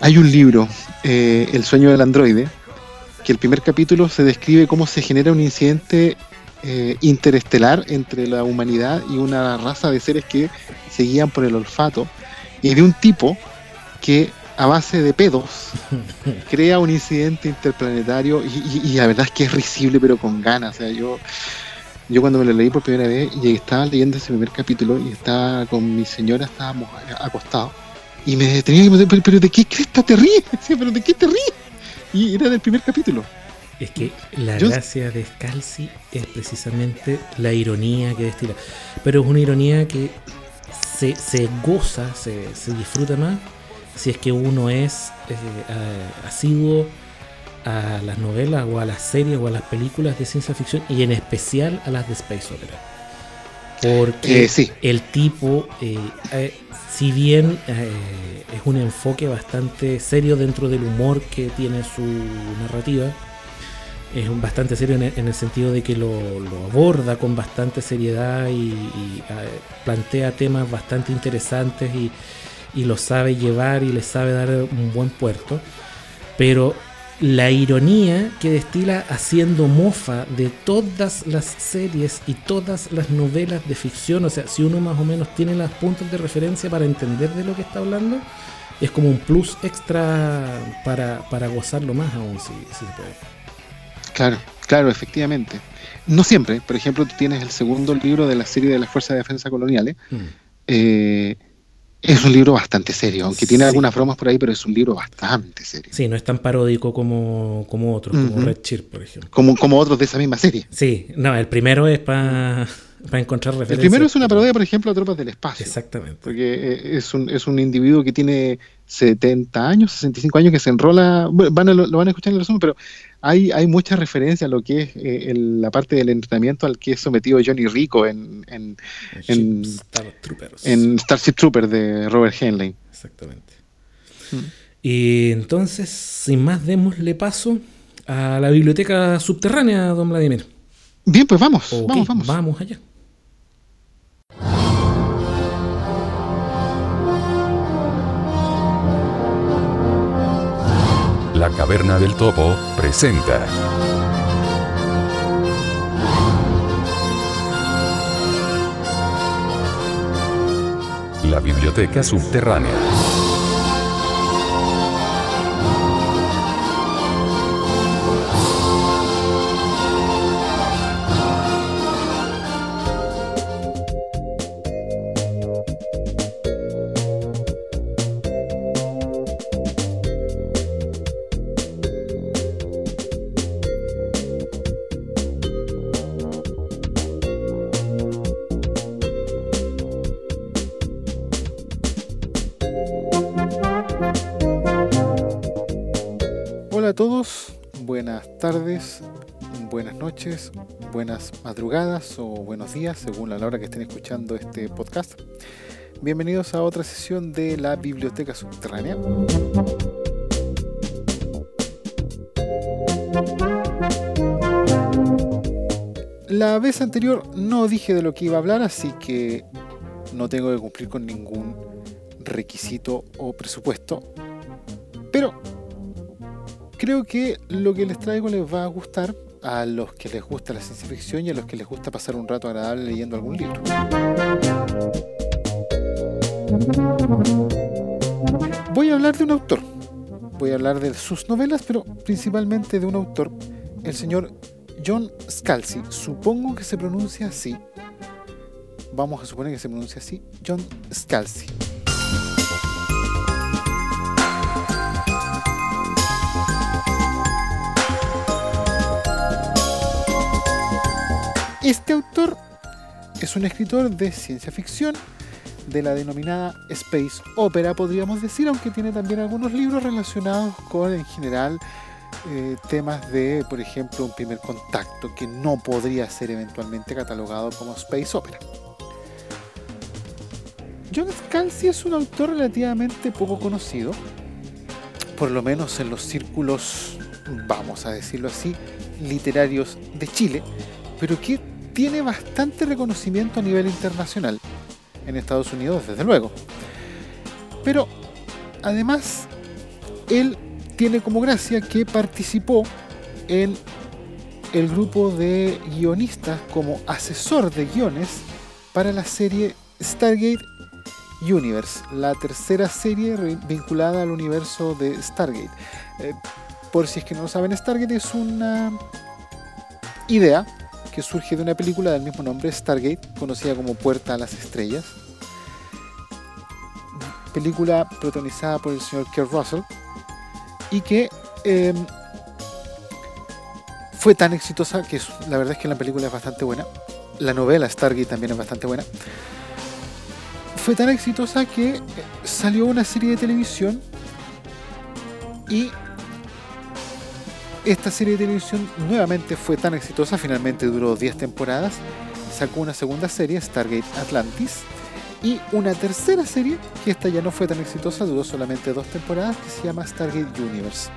Hay un libro, eh, El sueño del androide, que el primer capítulo se describe cómo se genera un incidente eh, interestelar entre la humanidad y una raza de seres que se guían por el olfato, y de un tipo que a base de pedos [laughs] crea un incidente interplanetario y, y- y la verdad es que es risible pero con ganas. O sea, yo, yo cuando me lo leí por primera vez y estaba leyendo ese primer capítulo y estaba con mi señora, estábamos acostados y me tenía que pero, pero ¿de qué cresta te ríes? Decía, ¿Pero de qué te ríes? Y era del primer capítulo. Es que la Yo- gracia de Scalzi es precisamente la ironía que destila. Pero es una ironía que se, se goza, se, se disfruta más si es que uno es eh, a- asiduo a las novelas o a las series o a las películas de ciencia ficción y en especial a las de Space Opera. Porque Eh, sí, el tipo, eh, eh, si bien eh, es un enfoque bastante serio dentro del humor que tiene su narrativa, es un bastante serio en el, en el sentido de que lo, lo aborda con bastante seriedad y, y, eh, plantea temas bastante interesantes y, y los sabe llevar y les sabe dar un buen puerto. Pero la ironía que destila haciendo mofa de todas las series y todas las novelas de ficción, o sea, si uno más o menos tiene los puntos de referencia para entender de lo que está hablando, es como un plus extra para, para gozarlo más aún, si, si se puede. claro, claro, efectivamente. No siempre. Por ejemplo, tú tienes el segundo libro de la serie de las Fuerzas de Defensa Coloniales. Mm. Eh, es un libro bastante serio, aunque tiene Sí. algunas bromas por ahí, pero es un libro bastante serio. Sí, no es tan paródico como, como otros, como Ujú. Red Cheer, por ejemplo. Como, como otros de esa misma serie. Sí, no, el primero es para encontrar referencias. El primero es una parodia, por ejemplo, a Tropas del Espacio. Exactamente. Porque eh, es un, es un individuo que tiene 70 años, 65 años, que se enrola, bueno, van a, lo, lo van a escuchar en el resumen, pero hay, hay mucha referencia a lo que es eh, el- la parte del entrenamiento al que es sometido Johnny Rico en, en, en- Star Troopers. en Starship Trooper de Robert Henley. Exactamente. Mm. Y entonces, sin más, démosle paso a la biblioteca subterránea, don Vladimir. Bien, pues vamos, vamos, vamos. Vamos allá. Caverna del Topo presenta. La Biblioteca Subterránea. Buenas madrugadas o buenos días según la hora que estén escuchando este podcast. Bienvenidos a otra sesión de la Biblioteca Subterránea. La vez anterior no dije de lo que iba a hablar, así que no tengo que cumplir con ningún requisito o presupuesto. Pero creo que lo que les traigo les va a gustar a los que les gusta la ciencia ficción y a los que les gusta pasar un rato agradable leyendo algún libro. Voy a hablar de un autor. Voy a hablar de sus novelas, pero principalmente de un autor, el señor John Scalzi. Supongo que se pronuncia así. Vamos a suponer que se pronuncia así. John Scalzi. Este autor es un escritor de ciencia ficción de la denominada Space Opera, podríamos decir, aunque tiene también algunos libros relacionados con, en general, eh, temas de, por ejemplo, un primer contacto que no podría ser eventualmente catalogado como Space Opera. John Scalzi es un autor relativamente poco conocido, por lo menos en los círculos, vamos a decirlo así, literarios de Chile, pero que tiene bastante reconocimiento a nivel internacional, en Estados Unidos desde luego. Pero además, él tiene como gracia que participó en el grupo de guionistas como asesor de guiones para la serie Stargate Universe, la tercera serie vinculada al universo de Stargate. Eh, por si es que no lo saben, Stargate es una idea que surge de una película del mismo nombre, Stargate, conocida como Puerta a las Estrellas. Película protagonizada por el señor Kurt Russell y que em, fue tan exitosa que la verdad es que la película es bastante buena. La novela Stargate también es bastante buena. Fue tan exitosa que eh, salió una serie de televisión y esta serie de televisión nuevamente fue tan exitosa, finalmente duró 10 temporadas, sacó una segunda serie, Stargate Atlantis, y una tercera serie, que esta ya no fue tan exitosa, duró solamente dos temporadas, que se llama Stargate Universe.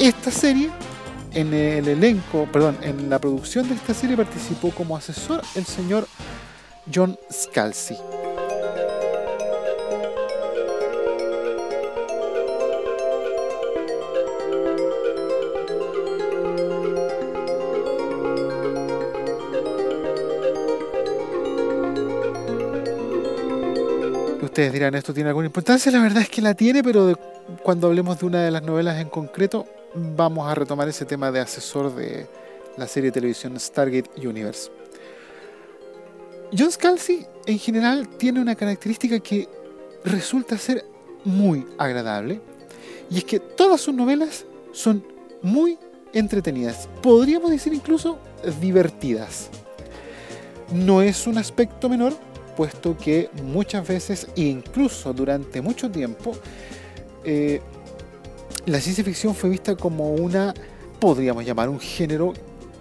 Esta serie, en el elenco, perdón, en la producción de esta serie participó como asesor el señor John Scalzi. Ustedes dirán, ¿esto tiene alguna importancia? La verdad es que la tiene, pero cuando hablemos de una de las novelas en concreto, vamos a retomar ese tema de asesor de la serie de televisión Stargate Universe. John Scalzi, en general, tiene una característica que resulta ser muy agradable, y es que todas sus novelas son muy entretenidas, podríamos decir incluso divertidas. No es un aspecto menor, puesto que muchas veces, incluso durante mucho tiempo, eh, la ciencia ficción fue vista como una, podríamos llamar, un género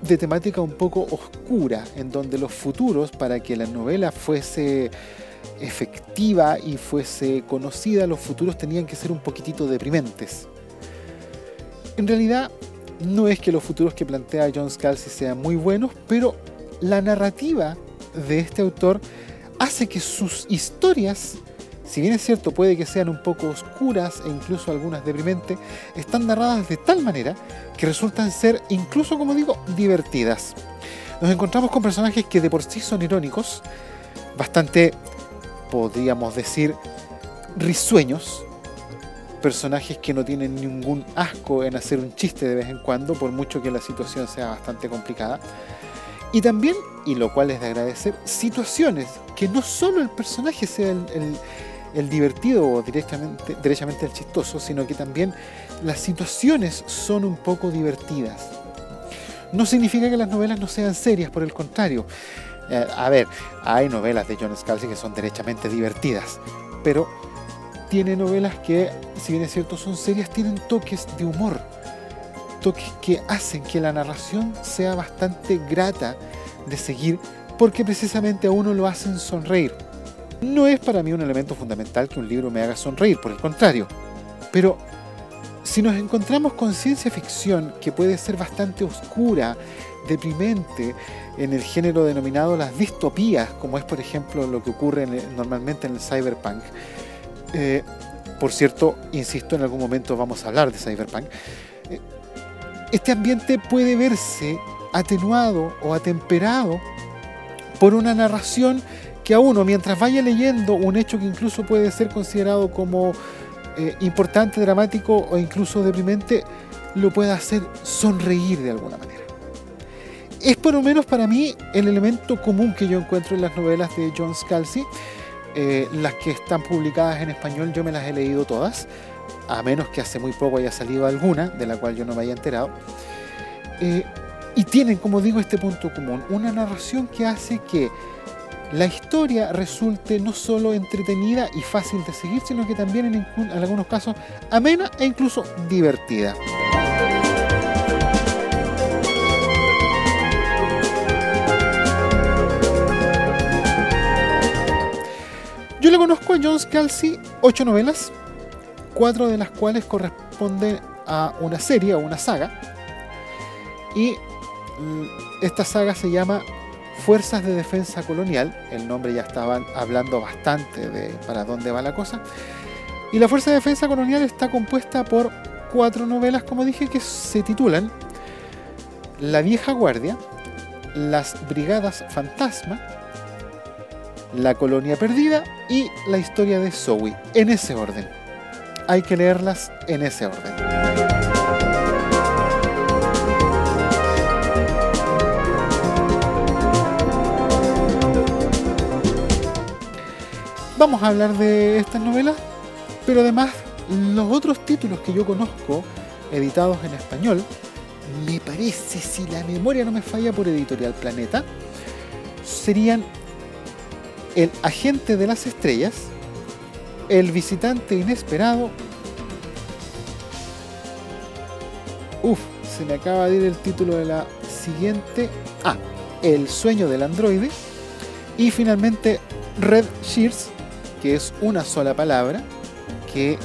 de temática un poco oscura, en donde los futuros, para que la novela fuese efectiva y fuese conocida, los futuros tenían que ser un poquitito deprimentes. En realidad, no es que los futuros que plantea John Scalzi sean muy buenos, pero la narrativa de este autor hace que sus historias, si bien es cierto puede que sean un poco oscuras e incluso algunas deprimentes, están narradas de tal manera que resultan ser incluso, como digo, divertidas. Nos encontramos con personajes que de por sí son irónicos, bastante, podríamos decir, risueños, personajes que no tienen ningún asco en hacer un chiste de vez en cuando, por mucho que la situación sea bastante complicada. Y también, y lo cual es de agradecer, situaciones que no solo el personaje sea el, divertido o directamente, derechamente el chistoso, sino que también las situaciones son un poco divertidas. No significa que las novelas no sean serias, por el contrario. Eh, a ver, hay novelas de John Scalzi que son derechamente divertidas, pero tiene novelas que, si bien es cierto son serias, tienen toques de humor. Toques que hacen que la narración sea bastante grata de seguir porque precisamente a uno lo hacen sonreír. No es para mí un elemento fundamental que un libro me haga sonreír, por el contrario. Pero si nos encontramos con ciencia ficción que puede ser bastante oscura, deprimente, en el género denominado las distopías, como es por ejemplo lo que ocurre normalmente en el cyberpunk, eh, por cierto, insisto, en algún momento vamos a hablar de cyberpunk, eh, este ambiente puede verse atenuado o atemperado por una narración que a uno, mientras vaya leyendo un hecho que incluso puede ser considerado como eh, importante, dramático o incluso deprimente, lo pueda hacer sonreír de alguna manera. Es por lo menos para mí el elemento común que yo encuentro en las novelas de John Scalzi. Eh, las que están publicadas en español yo me las he leído todas, a menos que hace muy poco haya salido alguna, de la cual yo no me haya enterado. Eh, y tienen, como digo, este punto común, una narración que hace que la historia resulte no solo entretenida y fácil de seguir, sino que también en, algunos casos amena e incluso divertida. Yo le conozco a John Scalzi ocho novelas, cuatro de las cuales corresponden a una serie o una saga. Y esta saga se llama Fuerzas de Defensa Colonial, el nombre ya estaban hablando bastante de para dónde va la cosa. Y la Fuerza de Defensa Colonial está compuesta por cuatro novelas, como dije, que se titulan La Vieja Guardia, Las Brigadas Fantasma, La Colonia Perdida y La Historia de Zoe, en ese orden. Hay que leerlas en ese orden. vamos a hablar de estas novelas, pero además los otros títulos que yo conozco, editados en español, me parece, si la memoria no me falla por Editorial Planeta, serían El Agente de las Estrellas, El Visitante Inesperado, Uf, se me acaba de ir el título de la siguiente. Ah, El sueño del androide. Y finalmente Red Shears, que es una sola palabra, que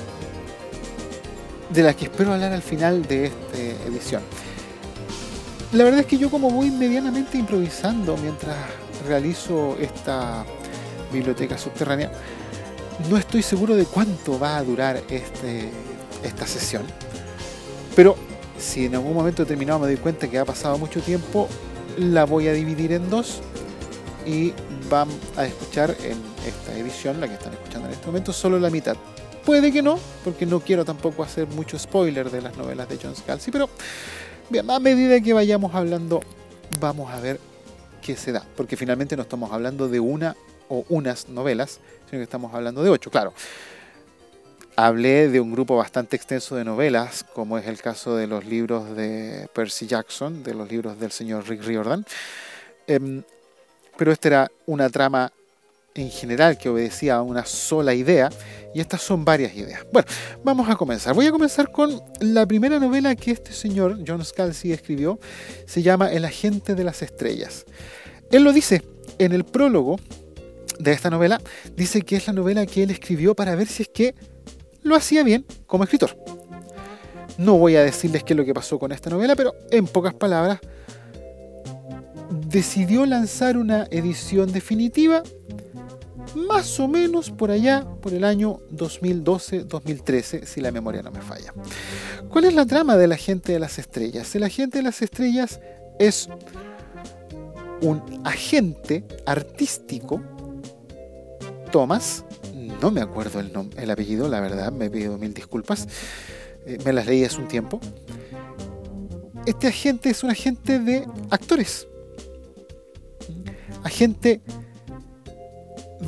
de la que espero hablar al final de esta edición. La verdad es que yo como voy medianamente improvisando mientras realizo esta biblioteca subterránea, no estoy seguro de cuánto va a durar este, esta sesión. Pero si en algún momento determinado me doy cuenta que ha pasado mucho tiempo, la voy a dividir en dos y van a escuchar en esta edición, la que están escuchando en este momento, solo la mitad. Puede que no, porque no quiero tampoco hacer mucho spoiler de las novelas de John Scalzi, pero a medida que vayamos hablando, vamos a ver qué se da, porque finalmente no estamos hablando de una o unas novelas, sino que estamos hablando de ocho, claro. Hablé de un grupo bastante extenso de novelas, como es el caso de los libros de Percy Jackson, de los libros del señor Rick Riordan. Em, pero esta era una trama en general que obedecía a una sola idea y estas son varias ideas. Bueno, vamos a comenzar. Voy a comenzar con la primera novela que este señor, John Scalzi, escribió. Se llama El agente de las estrellas. Él lo dice en el prólogo de esta novela, dice que es la novela que él escribió para ver si es que lo hacía bien como escritor. No voy a decirles qué es lo que pasó con esta novela, pero en pocas palabras, decidió lanzar una edición definitiva más o menos por allá, por el año 2012-2013, si la memoria no me falla. ¿Cuál es la trama de la gente de las estrellas? El agente de las estrellas es un agente artístico, Thomas, no me acuerdo el, el apellido, la verdad, me pido mil disculpas, eh, me las leí hace un tiempo. Este agente es un agente de actores, agente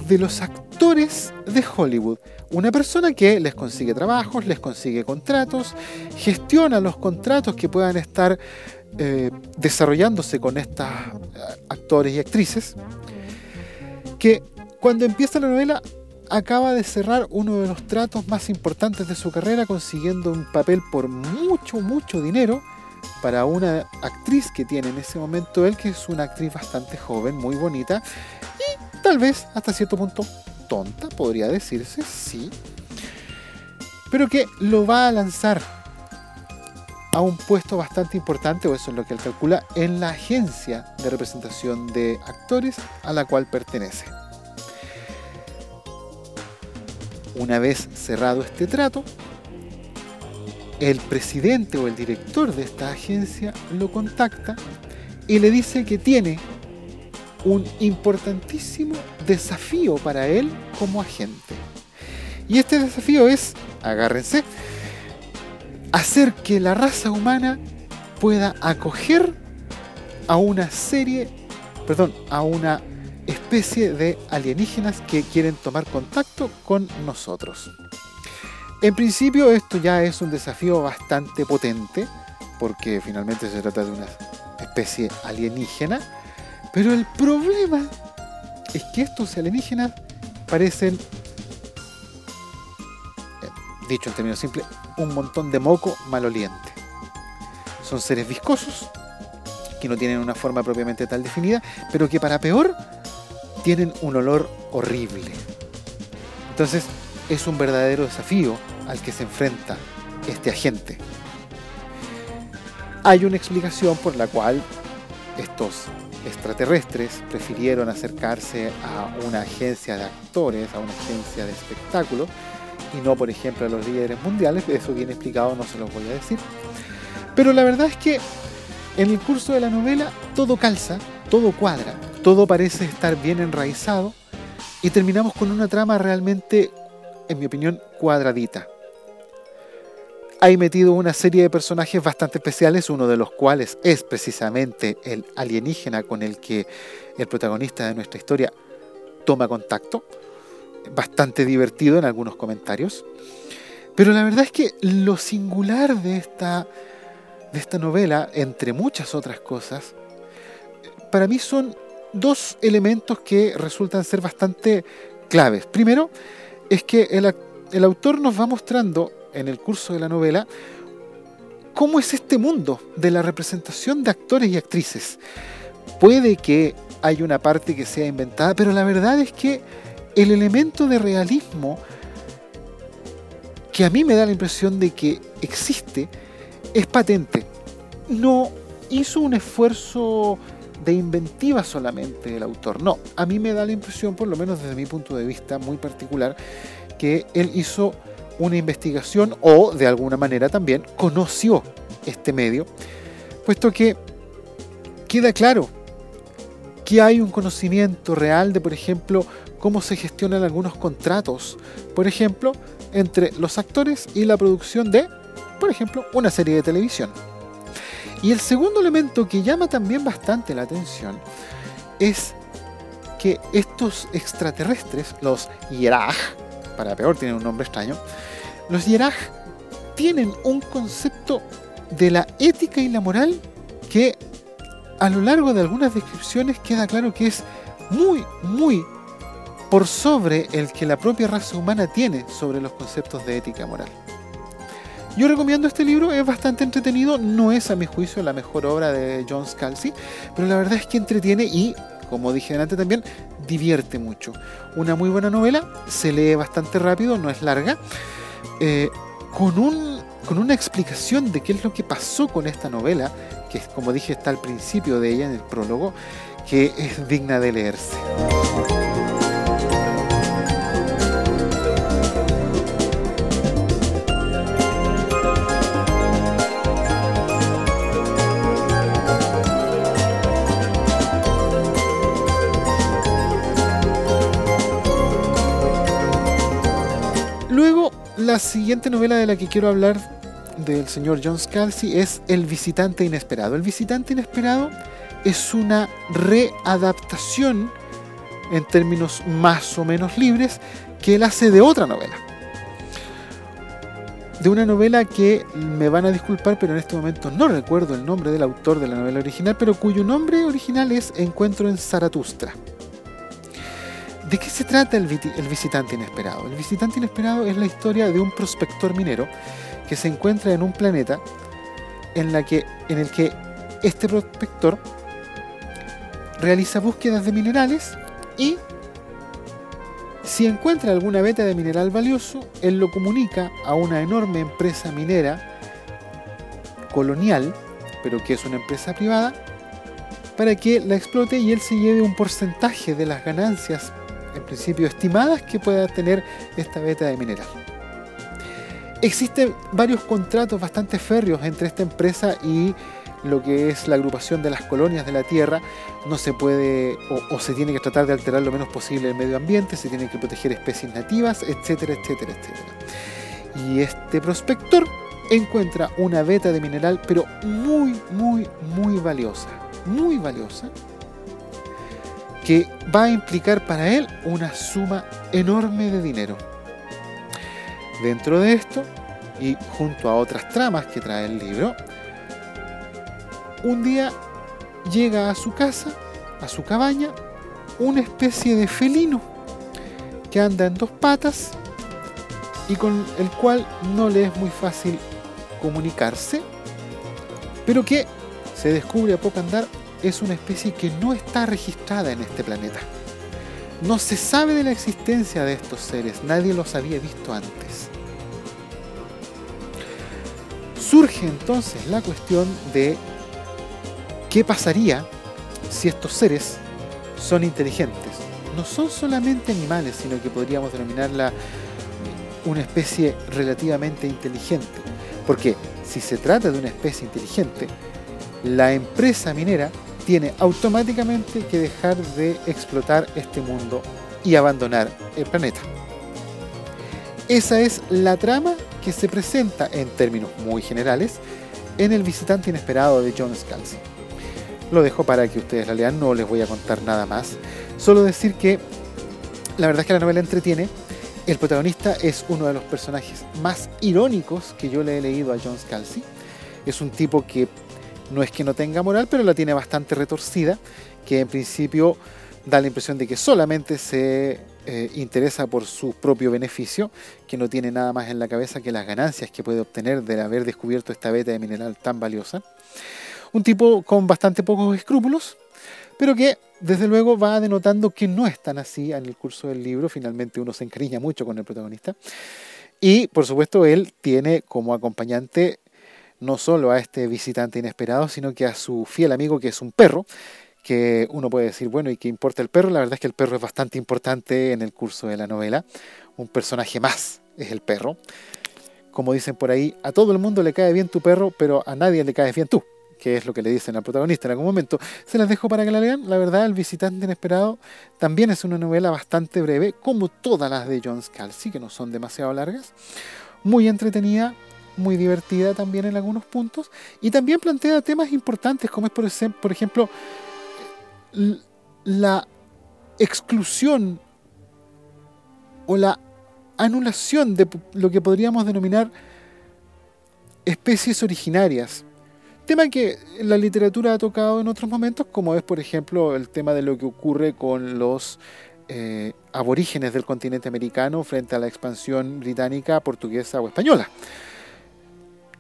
de los actores de Hollywood. Una persona que les consigue trabajos, les consigue contratos, gestiona los contratos que puedan estar eh, desarrollándose con estos eh, actores y actrices, que cuando empieza la novela acaba de cerrar uno de los tratos más importantes de su carrera consiguiendo un papel por mucho, mucho dinero para una actriz que tiene en ese momento él, que es una actriz bastante joven, muy bonita y tal vez hasta cierto punto tonta, podría decirse, sí, pero que lo va a lanzar a un puesto bastante importante, o eso es lo que él calcula, en la agencia de representación de actores a la cual pertenece. Una vez cerrado este trato, el presidente o el director de esta agencia lo contacta y le dice que tiene un importantísimo desafío para él como agente. Y este desafío es, agárrense, hacer que la raza humana pueda acoger a una serie, perdón, a una especie de alienígenas que quieren tomar contacto con nosotros. En principio esto ya es un desafío bastante potente, porque finalmente se trata de una especie alienígena, pero el problema es que estos alienígenas parecen, eh, dicho en términos simples, un montón de moco maloliente. Son seres viscosos, que no tienen una forma propiamente tal definida, pero que para peor tienen un olor horrible. Entonces es un verdadero desafío al que se enfrenta este agente. Hay una explicación por la cual estos extraterrestres prefirieron acercarse a una agencia de actores, a una agencia de espectáculos, y no, por ejemplo, a los líderes mundiales. Eso bien explicado no se los voy a decir. Pero la verdad es que en el curso de la novela todo calza, todo cuadra, todo parece estar bien enraizado y terminamos con una trama realmente, en mi opinión, cuadradita hay metido una serie de personajes bastante especiales, uno de los cuales es precisamente el alienígena con el que el protagonista de nuestra historia toma contacto. Bastante divertido en algunos comentarios. Pero la verdad es que lo singular de esta, de esta novela, entre muchas otras cosas, para mí son dos elementos que resultan ser bastante claves. Primero, es que el, el autor nos va mostrando en el curso de la novela cómo es este mundo de la representación de actores y actrices. Puede que haya una parte que sea inventada, pero la verdad es que el elemento de realismo que a mí me da la impresión de que existe es patente. No hizo un esfuerzo de inventiva solamente el autor. No, a mí me da la impresión, por lo menos desde mi punto de vista muy particular, que él hizo una investigación o de alguna manera también conoció este medio, puesto que queda claro que hay un conocimiento real de, por ejemplo, cómo se gestionan algunos contratos, por ejemplo, entre los actores y la producción de, por ejemplo, una serie de televisión. Y el segundo elemento que llama también bastante la atención es que estos extraterrestres, los Yeraj, para peor tienen un nombre extraño, los Yeraj tienen un concepto de la ética y la moral que a lo largo de algunas descripciones queda claro que es muy, muy por sobre el que la propia raza humana tiene sobre los conceptos de ética moral. Yo recomiendo este libro, es bastante entretenido, no es a mi juicio la mejor obra de John Scalzi, pero la verdad es que entretiene y, como dije antes también, divierte mucho. Una muy buena novela, se lee bastante rápido, no es larga, eh, con, un, con una explicación de qué es lo que pasó con esta novela, que como dije está al principio de ella, en el prólogo, que es digna de leerse. La siguiente novela de la que quiero hablar del señor John Scalzi es El visitante inesperado. El visitante inesperado es una readaptación en términos más o menos libres que él hace de otra novela. De una novela que me van a disculpar, pero en este momento no recuerdo el nombre del autor de la novela original, pero cuyo nombre original es Encuentro en Zaratustra. ¿De qué se trata el, visitante inesperado? El visitante inesperado es la historia de un prospector minero que se encuentra en un planeta en el que este prospector realiza búsquedas de minerales y si encuentra alguna beta de mineral valioso, él lo comunica a una enorme empresa minera colonial, pero que es una empresa privada, para que la explote y él se lleve un porcentaje de las ganancias, en principio estimadas, que pueda tener esta beta de mineral. Existen varios contratos bastante férreos entre esta empresa y lo que es la agrupación de las colonias de la Tierra, no se puede o, se tiene que tratar de alterar lo menos posible el medio ambiente, se tienen que proteger especies nativas, etcétera, etcétera, etcétera. Y este prospector encuentra una beta de mineral, pero muy, muy, muy valiosa, muy valiosa, que va a implicar para él una suma enorme de dinero. Dentro de esto, y junto a otras tramas que trae el libro, un día llega a su casa, a su cabaña, una especie de felino que anda en dos patas y con el cual no le es muy fácil comunicarse, pero que se descubre a poco andar es una especie que no está registrada en este planeta. No se sabe de la existencia de estos seres, nadie los había visto antes. Surge entonces la cuestión de ¿Qué pasaría si estos seres son inteligentes? No son solamente animales, sino que podríamos denominarla una especie relativamente inteligente. Porque si se trata de una especie inteligente, la empresa minera tiene automáticamente que dejar de explotar este mundo y abandonar el planeta. Esa es la trama que se presenta en términos muy generales en El visitante inesperado de John Scalzi. Lo dejo para que ustedes la lean, no les voy a contar nada más. Solo decir que la verdad es que la novela entretiene. El protagonista es uno de los personajes más irónicos que yo le he leído a John Scalzi. Es un tipo que no es que no tenga moral, pero la tiene bastante retorcida, que en principio da la impresión de que solamente se eh, interesa por su propio beneficio, que no tiene nada más en la cabeza que las ganancias que puede obtener de haber descubierto esta beta de mineral tan valiosa. Un tipo con bastante pocos escrúpulos, pero que desde luego va denotando que no es tan así en el curso del libro. Finalmente uno se encariña mucho con el protagonista. Y por supuesto él tiene como acompañante no solo a este visitante inesperado, sino que a su fiel amigo que es un perro, que uno puede decir, bueno, ¿y qué importa el perro? La verdad es que el perro es bastante importante en el curso de la novela. Un personaje más es el perro. Como dicen por ahí, a todo el mundo le cae bien tu perro, pero a nadie le cae bien tú que es lo que le dicen al protagonista en algún momento. Se las dejo para que la lean. La verdad, El visitante inesperado también es una novela bastante breve, como todas las de John Scalzi, que no son demasiado largas. Muy entretenida, muy divertida también en algunos puntos. Y también plantea temas importantes, como es por, por ejemplo la exclusión o la anulación de lo que podríamos denominar especies originarias tema que la literatura ha tocado en otros momentos, como es, por ejemplo, el tema de lo que ocurre con los eh, aborígenes del continente americano frente a la expansión británica, portuguesa o española.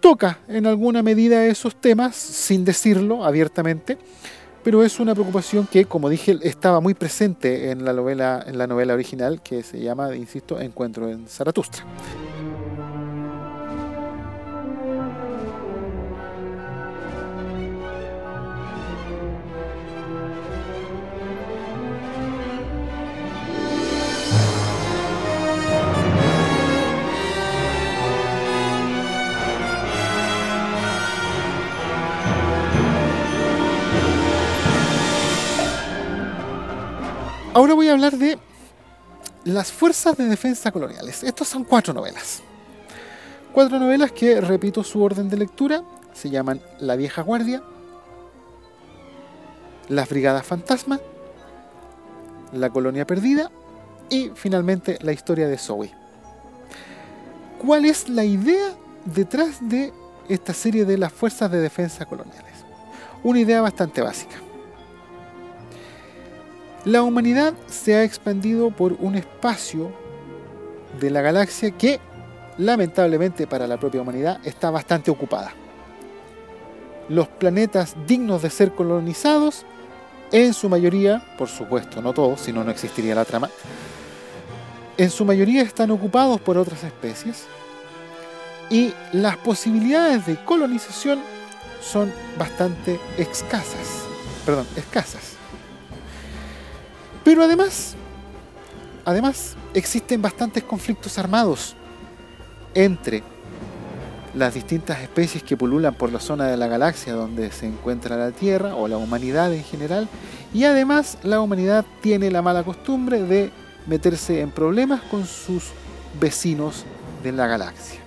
Toca en alguna medida esos temas, sin decirlo abiertamente, pero es una preocupación que, como dije, estaba muy presente en la novela, en la novela original que se llama, insisto, Encuentro en Zaratustra. Ahora voy a hablar de las fuerzas de defensa coloniales. Estas son cuatro novelas. Cuatro novelas que, repito su orden de lectura, se llaman La vieja guardia, Las brigadas fantasma, La colonia perdida y finalmente la historia de Zoe. ¿Cuál es la idea detrás de esta serie de las fuerzas de defensa coloniales? Una idea bastante básica la humanidad se ha expandido por un espacio de la galaxia que, lamentablemente para la propia humanidad, está bastante ocupada. Los planetas dignos de ser colonizados, en su mayoría, por supuesto, no todos, si no, no existiría la trama, en su mayoría están ocupados por otras especies y las posibilidades de colonización son bastante escasas. Perdón, escasas. Pero además, además existen bastantes conflictos armados entre las distintas especies que pululan por la zona de la galaxia donde se encuentra la Tierra o la humanidad en general y además la humanidad tiene la mala costumbre de meterse en problemas con sus vecinos de la galaxia.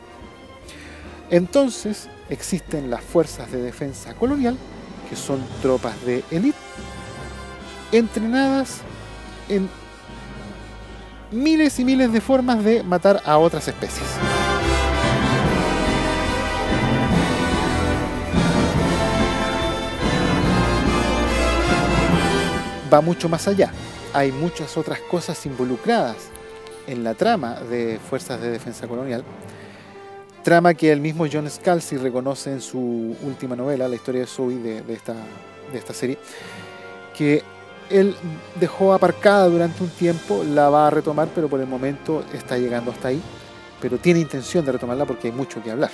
Entonces existen las fuerzas de defensa colonial, que son tropas de élite, entrenadas en miles y miles de formas de matar a otras especies. Va mucho más allá. Hay muchas otras cosas involucradas en la trama de Fuerzas de Defensa Colonial. Trama que el mismo John Scalzi reconoce en su última novela, La historia de Zoe, de, esta, de esta serie, que él dejó aparcada durante un tiempo, la va a retomar, pero por el momento está llegando hasta ahí. Pero tiene intención de retomarla porque hay mucho que hablar.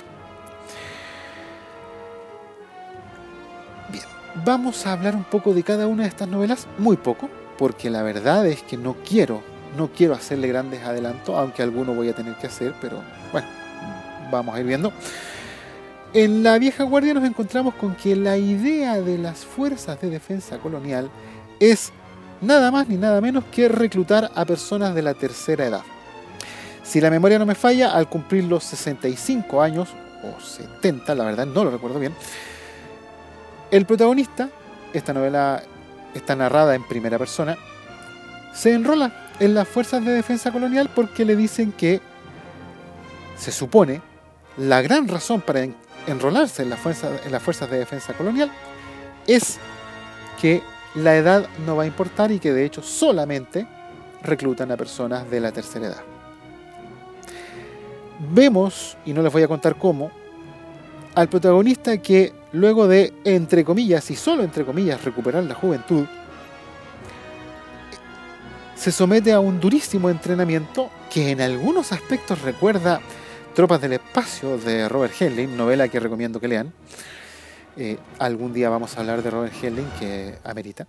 Bien, vamos a hablar un poco de cada una de estas novelas, muy poco, porque la verdad es que no quiero, no quiero hacerle grandes adelantos, aunque alguno voy a tener que hacer, pero bueno, vamos a ir viendo. En la vieja guardia nos encontramos con que la idea de las fuerzas de defensa colonial es nada más ni nada menos que reclutar a personas de la tercera edad. Si la memoria no me falla, al cumplir los 65 años, o 70, la verdad no lo recuerdo bien, el protagonista, esta novela está narrada en primera persona, se enrola en las fuerzas de defensa colonial porque le dicen que se supone la gran razón para enrolarse en, en las fuerzas de defensa colonial es que la edad no va a importar y que de hecho solamente reclutan a personas de la tercera edad. Vemos, y no les voy a contar cómo, al protagonista que luego de, entre comillas, y solo entre comillas, recuperar la juventud, se somete a un durísimo entrenamiento que en algunos aspectos recuerda Tropas del Espacio de Robert Heinlein, novela que recomiendo que lean, eh, algún día vamos a hablar de Robert Heinlein, que amerita.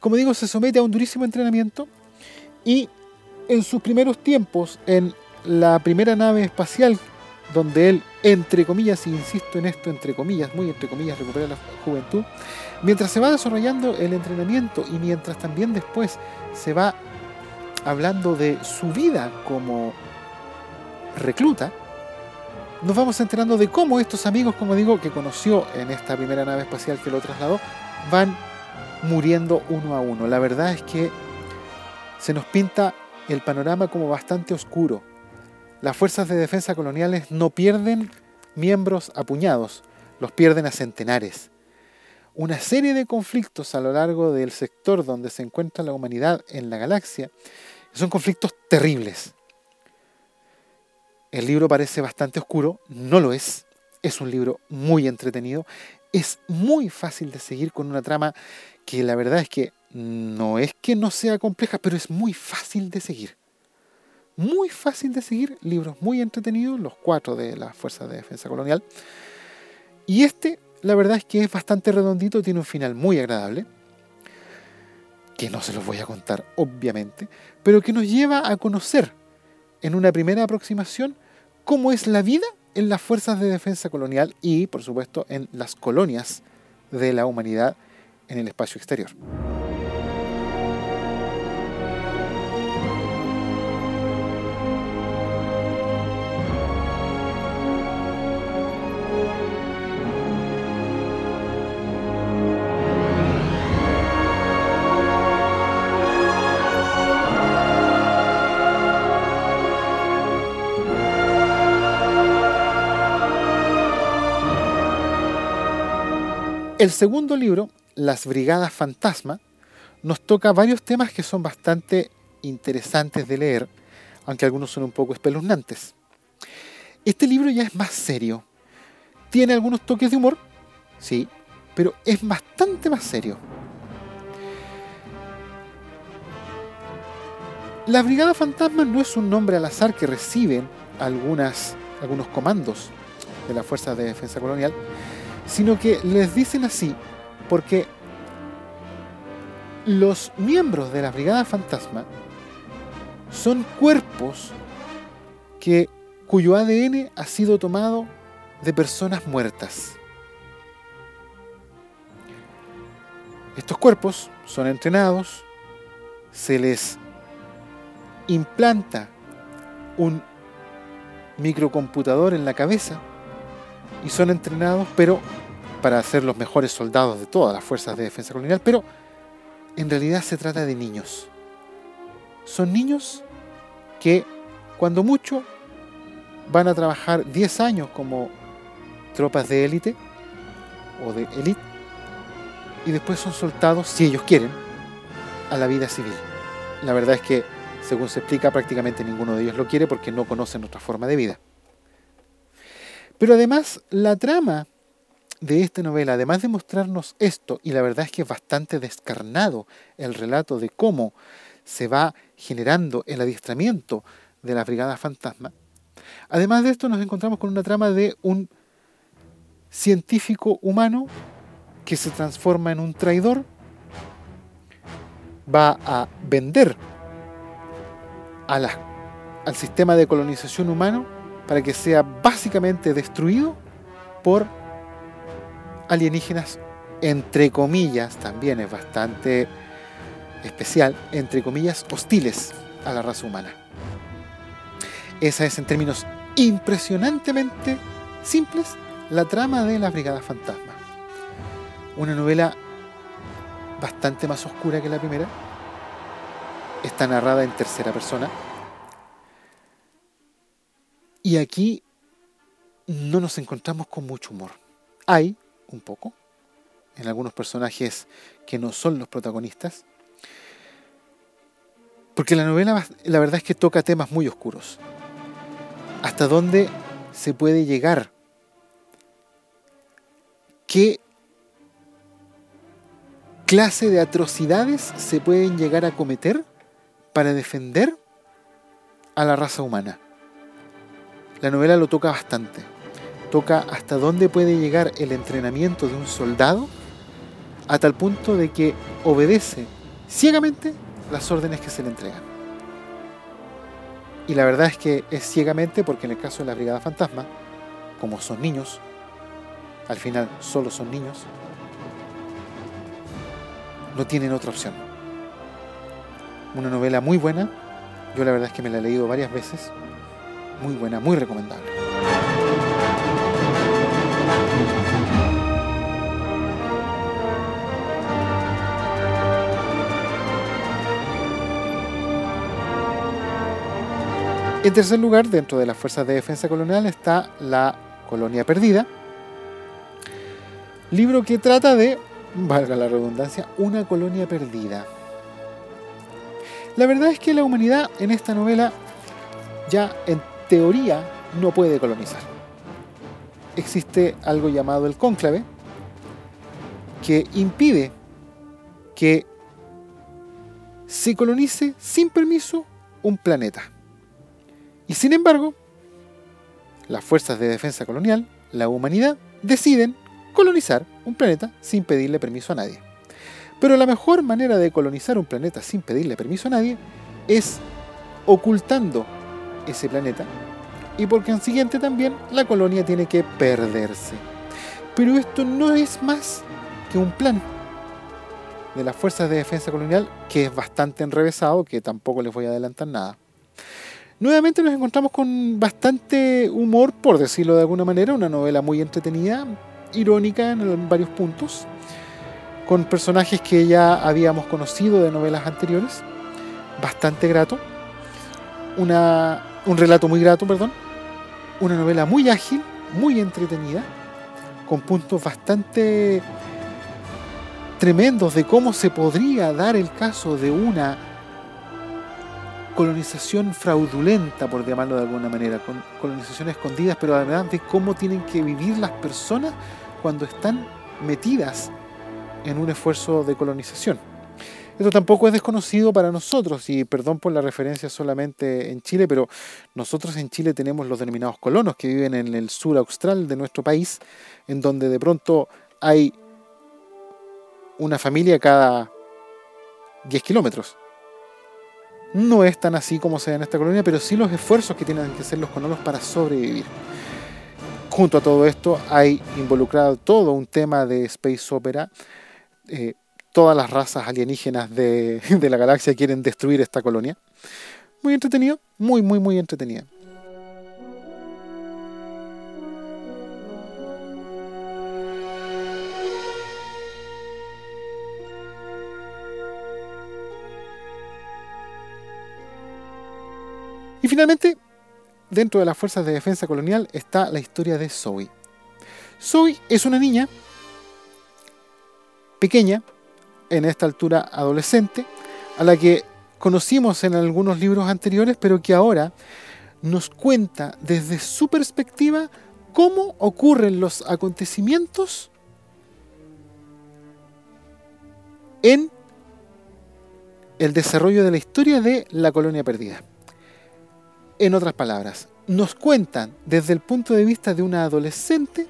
Como digo, se somete a un durísimo entrenamiento y en sus primeros tiempos, en la primera nave espacial, donde él, entre comillas, insisto en esto, entre comillas, muy entre comillas, recupera la juventud, mientras se va desarrollando el entrenamiento y mientras también después se va hablando de su vida como recluta, nos vamos enterando de cómo estos amigos, como digo, que conoció en esta primera nave espacial que lo trasladó, van muriendo uno a uno. La verdad es que se nos pinta el panorama como bastante oscuro. Las fuerzas de defensa coloniales no pierden miembros a puñados, los pierden a centenares. Una serie de conflictos a lo largo del sector donde se encuentra la humanidad en la galaxia son conflictos terribles. El libro parece bastante oscuro, no lo es. Es un libro muy entretenido. Es muy fácil de seguir con una trama que la verdad es que no es que no sea compleja, pero es muy fácil de seguir. Muy fácil de seguir, libros muy entretenidos, los cuatro de las Fuerzas de Defensa Colonial. Y este, la verdad es que es bastante redondito, tiene un final muy agradable, que no se los voy a contar, obviamente, pero que nos lleva a conocer en una primera aproximación cómo es la vida en las fuerzas de defensa colonial y, por supuesto, en las colonias de la humanidad en el espacio exterior. El segundo libro Las Brigadas Fantasma, nos toca varios temas que son bastante interesantes de leer, aunque algunos son un poco espeluznantes. Este libro ya es más serio. Tiene algunos toques de humor, sí, pero es bastante más serio. La Brigada Fantasma no es un nombre al azar que reciben algunas, algunos comandos de las Fuerzas de Defensa Colonial, sino que les dicen así porque los miembros de la Brigada Fantasma son cuerpos que, cuyo ADN ha sido tomado de personas muertas. Estos cuerpos son entrenados, se les implanta un microcomputador en la cabeza y son entrenados, pero para ser los mejores soldados de todas las fuerzas de defensa colonial, pero en realidad se trata de niños. Son niños que cuando mucho van a trabajar 10 años como tropas de élite o de élite y después son soltados, si ellos quieren, a la vida civil. La verdad es que según se explica, prácticamente ninguno de ellos lo quiere porque no conocen otra forma de vida. Pero además, la trama de esta novela, además de mostrarnos esto, y la verdad es que es bastante descarnado el relato de cómo se va generando el adiestramiento de la Brigada Fantasma, además de esto nos encontramos con una trama de un científico humano que se transforma en un traidor, va a vender al sistema de colonización humano para que sea básicamente destruido por alienígenas, entre comillas, también es bastante especial, entre comillas, hostiles a la raza humana. Esa es en términos impresionantemente simples la trama de la Brigada Fantasma. Una novela bastante más oscura que la primera, está narrada en tercera persona. Y aquí no nos encontramos con mucho humor. Hay un poco en algunos personajes que no son los protagonistas. Porque la novela, la verdad es que toca temas muy oscuros. ¿Hasta dónde se puede llegar? ¿Qué clase de atrocidades se pueden llegar a cometer para defender a la raza humana. La novela lo toca bastante. Toca hasta dónde puede llegar el entrenamiento de un soldado a tal punto de que obedece ciegamente las órdenes que se le entregan. Y la verdad es que es ciegamente porque en el caso de la Brigada Fantasma, como son niños, al final solo son niños, no tienen otra opción una novela muy buena. Yo la verdad es que me la he leído varias veces. Muy buena, muy recomendable. En tercer lugar, dentro de las Fuerzas de Defensa Colonial está La Colonia Perdida, libro que trata de, valga la redundancia, una colonia perdida. La verdad es que la humanidad en esta novela ya en teoría no puede colonizar. Existe algo llamado el cónclave que impide que se colonice sin permiso un planeta. Y sin embargo, las fuerzas de defensa colonial, la humanidad, deciden colonizar un planeta sin pedirle permiso a nadie. Pero la mejor manera de colonizar un planeta sin pedirle permiso a nadie es ocultando ese planeta y por consiguiente también la colonia tiene que perderse. Pero esto no es más que un plan de las fuerzas de defensa colonial que es bastante enrevesado, que tampoco les voy a adelantar nada. Nuevamente nos encontramos con bastante humor, por decirlo de alguna manera, una novela muy entretenida, irónica en varios puntos con personajes que ya habíamos conocido de novelas anteriores, bastante grato, una, un relato muy grato, perdón, una novela muy ágil, muy entretenida, con puntos bastante tremendos de cómo se podría dar el caso de una colonización fraudulenta, por llamarlo de alguna manera, con colonizaciones escondidas, pero además de cómo tienen que vivir las personas cuando están metidas en un esfuerzo de colonización. Esto tampoco es desconocido para nosotros, y perdón por la referencia solamente en Chile, pero nosotros en Chile tenemos los denominados colonos que viven en el sur austral de nuestro país, en donde de pronto hay una familia cada 10 kilómetros. No es tan así como se ve en esta colonia, pero sí los esfuerzos que tienen que hacer los colonos para sobrevivir. Junto a todo esto hay involucrado todo un tema de space opera. Eh, todas las razas alienígenas [laughs] de, la galaxia quieren destruir esta colonia. Muy entretenido, muy, muy, muy entretenido. Y finalmente, dentro de las fuerzas de defensa colonial está la historia de Zoe. Zoe es una niña pequeña, en esta altura adolescente, a la que conocimos en algunos libros anteriores, pero que ahora nos cuenta desde su perspectiva cómo ocurren los acontecimientos en el desarrollo de la historia de la colonia perdida. En otras palabras, nos cuentan desde el punto de vista de una adolescente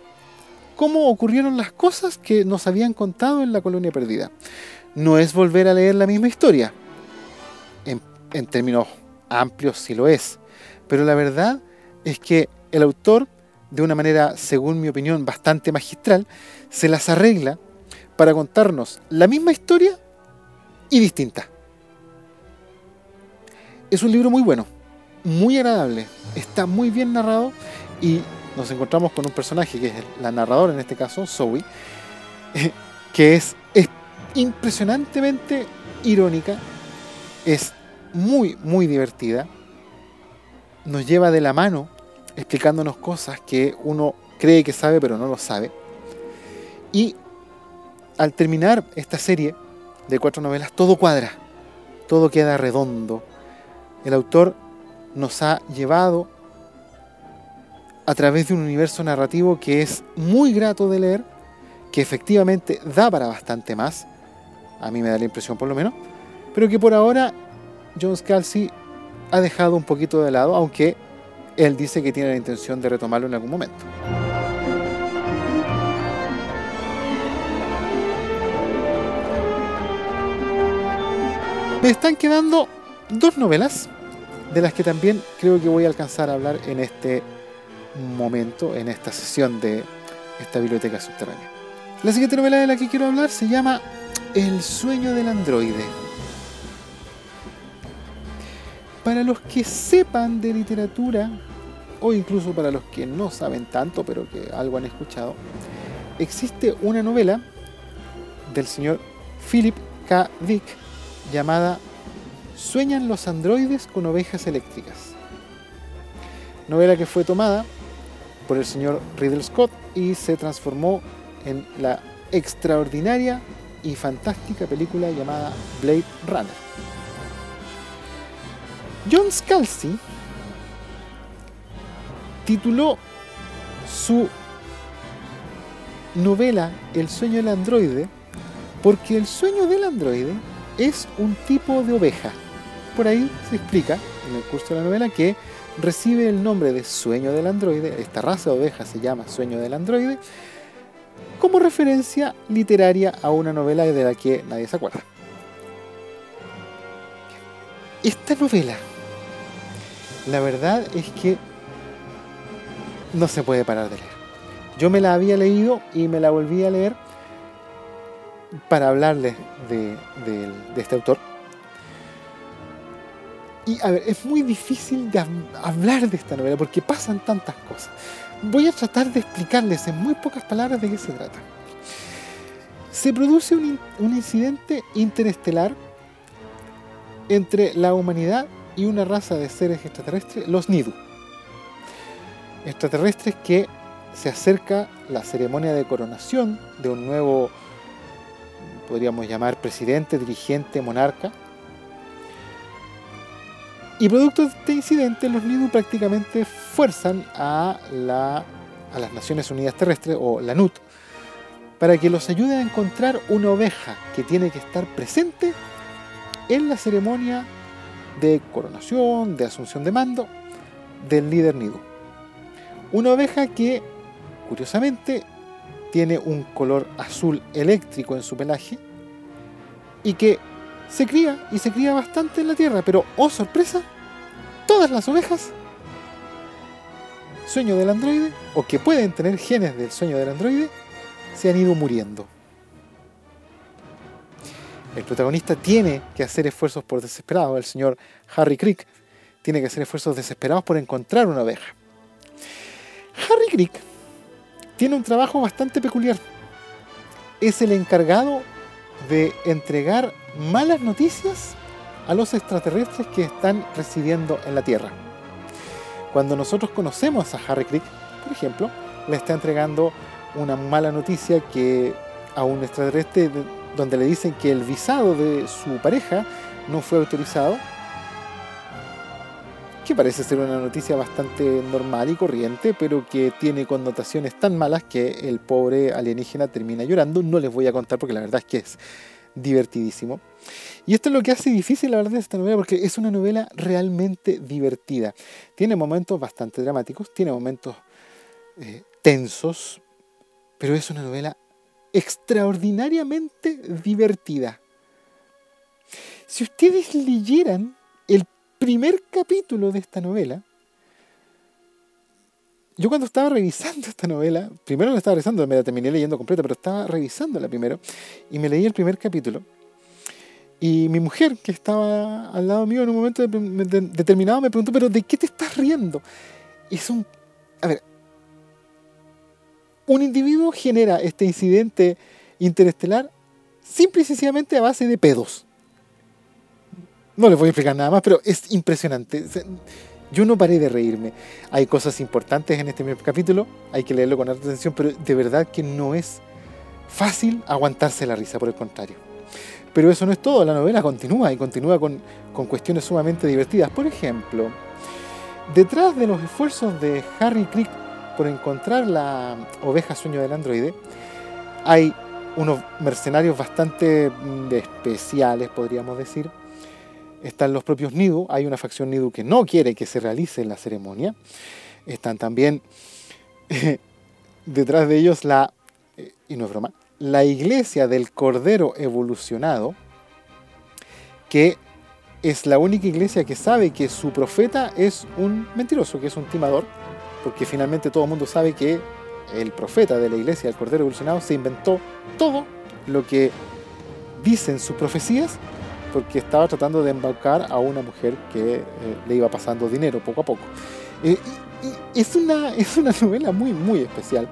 cómo ocurrieron las cosas que nos habían contado en la colonia perdida. No es volver a leer la misma historia. En, términos amplios sí lo es. Pero la verdad es que el autor, de una manera, según mi opinión, bastante magistral, se las arregla para contarnos la misma historia y distinta. Es un libro muy bueno muy agradable, está muy bien narrado y nos encontramos con un personaje que es la narradora en este caso, Zoe, que es, es impresionantemente irónica, es muy, muy divertida, nos lleva de la mano explicándonos cosas que uno cree que sabe pero no lo sabe. Y al terminar esta serie de cuatro novelas, todo cuadra, todo queda redondo. El autor nos ha llevado a través de un universo narrativo que es muy grato de leer, que efectivamente da para bastante más, a mí me da la impresión por lo menos, pero que por ahora John Scalzi ha dejado un poquito de lado, aunque él dice que tiene la intención de retomarlo en algún momento. Me están quedando dos novelas de las que también creo que voy a alcanzar a hablar en este momento, en esta sesión de esta biblioteca subterránea. La siguiente novela de la que quiero hablar se llama El sueño del androide. Para los que sepan de literatura, o incluso para los que no saben tanto, pero que algo han escuchado, existe una novela del señor Philip K. Dick llamada Sueñan los androides con ovejas eléctricas. Novela que fue tomada por el señor Riddle Scott y se transformó en la extraordinaria y fantástica película llamada Blade Runner. John Scalzi tituló su novela El sueño del androide porque el sueño del androide es un tipo de oveja por ahí se explica en el curso de la novela que recibe el nombre de Sueño del Androide, esta raza de ovejas se llama Sueño del Androide, como referencia literaria a una novela de la que nadie se acuerda. Esta novela, la verdad es que no se puede parar de leer. Yo me la había leído y me la volví a leer para hablarles de, de este autor y a ver, es muy difícil de hablar de esta novela porque pasan tantas cosas. Voy a tratar de explicarles en muy pocas palabras de qué se trata. Se produce un, un incidente interestelar entre la humanidad y una raza de seres extraterrestres, los Nidu. Extraterrestres que se acerca la ceremonia de coronación de un nuevo podríamos llamar presidente, dirigente, monarca. Y producto de este incidente, los NIDU prácticamente fuerzan a, la, a las Naciones Unidas Terrestres, o la NUT, para que los ayude a encontrar una oveja que tiene que estar presente en la ceremonia de coronación, de asunción de mando del líder Nidu. Una oveja que, curiosamente, tiene un color azul eléctrico en su pelaje y que se cría y se cría bastante en la tierra, pero oh sorpresa, todas las ovejas sueño del androide o que pueden tener genes del sueño del androide se han ido muriendo. El protagonista tiene que hacer esfuerzos por desesperados, el señor Harry Crick tiene que hacer esfuerzos desesperados por encontrar una oveja. Harry Crick tiene un trabajo bastante peculiar. Es el encargado de entregar malas noticias a los extraterrestres que están residiendo en la Tierra. Cuando nosotros conocemos a Harry Crick, por ejemplo, le está entregando una mala noticia que a un extraterrestre donde le dicen que el visado de su pareja no fue autorizado, que parece ser una noticia bastante normal y corriente, pero que tiene connotaciones tan malas que el pobre alienígena termina llorando. No les voy a contar porque la verdad es que es divertidísimo. Y esto es lo que hace difícil la verdad de esta novela, porque es una novela realmente divertida. Tiene momentos bastante dramáticos, tiene momentos eh, tensos, pero es una novela extraordinariamente divertida. Si ustedes leyeran el primer capítulo de esta novela, yo cuando estaba revisando esta novela, primero la estaba revisando, me la terminé leyendo completa, pero estaba revisándola primero, y me leí el primer capítulo. Y mi mujer, que estaba al lado mío en un momento determinado, me preguntó, pero ¿de qué te estás riendo? Es un... A ver, un individuo genera este incidente interestelar simple y sencillamente a base de pedos. No les voy a explicar nada más, pero es impresionante. Yo no paré de reírme. Hay cosas importantes en este capítulo, hay que leerlo con atención, pero de verdad que no es fácil aguantarse la risa, por el contrario. Pero eso no es todo, la novela continúa y continúa con, con cuestiones sumamente divertidas. Por ejemplo, detrás de los esfuerzos de Harry Crick por encontrar la oveja sueño del androide, hay unos mercenarios bastante mm, especiales, podríamos decir. Están los propios Nidu, hay una facción Nidu que no quiere que se realice la ceremonia. Están también [laughs] detrás de ellos la, eh, y no es broma, la iglesia del Cordero Evolucionado, que es la única iglesia que sabe que su profeta es un mentiroso, que es un timador, porque finalmente todo el mundo sabe que el profeta de la iglesia del Cordero Evolucionado se inventó todo lo que dicen sus profecías porque estaba tratando de embaucar a una mujer que eh, le iba pasando dinero poco a poco. Eh, es, una, [laughs] es una novela muy, muy especial.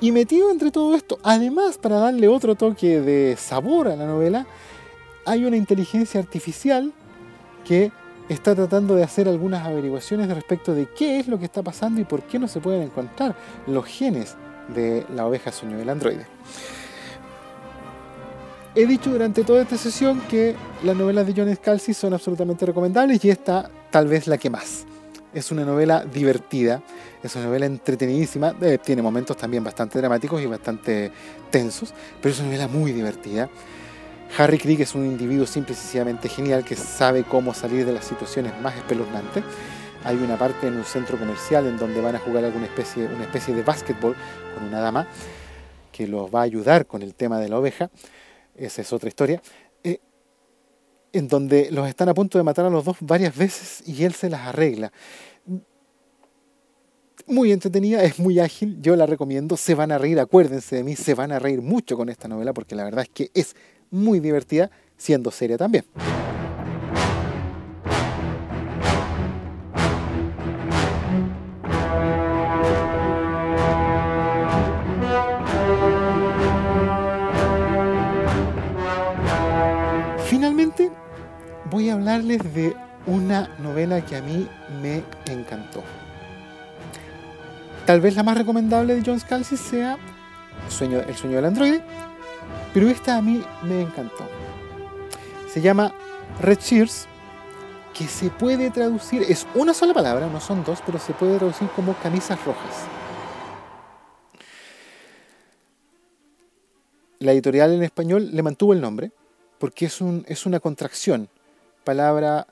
Y metido entre todo esto, además para darle otro toque de sabor a la novela, hay una inteligencia artificial que está tratando de hacer algunas averiguaciones respecto de qué es lo que está pasando y por qué no se pueden encontrar los genes de la oveja sueño del androide. He dicho durante toda esta sesión que las novelas de John Scalzi son absolutamente recomendables y esta tal vez la que más. Es una novela divertida, es una novela entretenidísima, eh, tiene momentos también bastante dramáticos y bastante tensos, pero es una novela muy divertida. Harry Crick es un individuo simple y sencillamente genial que sabe cómo salir de las situaciones más espeluznantes. Hay una parte en un centro comercial en donde van a jugar alguna especie, una especie de básquetbol con una dama que los va a ayudar con el tema de la oveja. Esa es otra historia. Eh, en donde los están a punto de matar a los dos varias veces y él se las arregla. Muy entretenida, es muy ágil, yo la recomiendo, se van a reír, acuérdense de mí, se van a reír mucho con esta novela porque la verdad es que es muy divertida, siendo seria también. Voy a hablarles de una novela que a mí me encantó. Tal vez la más recomendable de John Scalzi sea El sueño del androide, Pero esta a mí me encantó. Se llama Red Cheers, que se puede traducir, es una sola palabra, no son dos, pero se puede traducir como camisas rojas. La editorial en español le mantuvo el nombre, porque es una contracción, palabra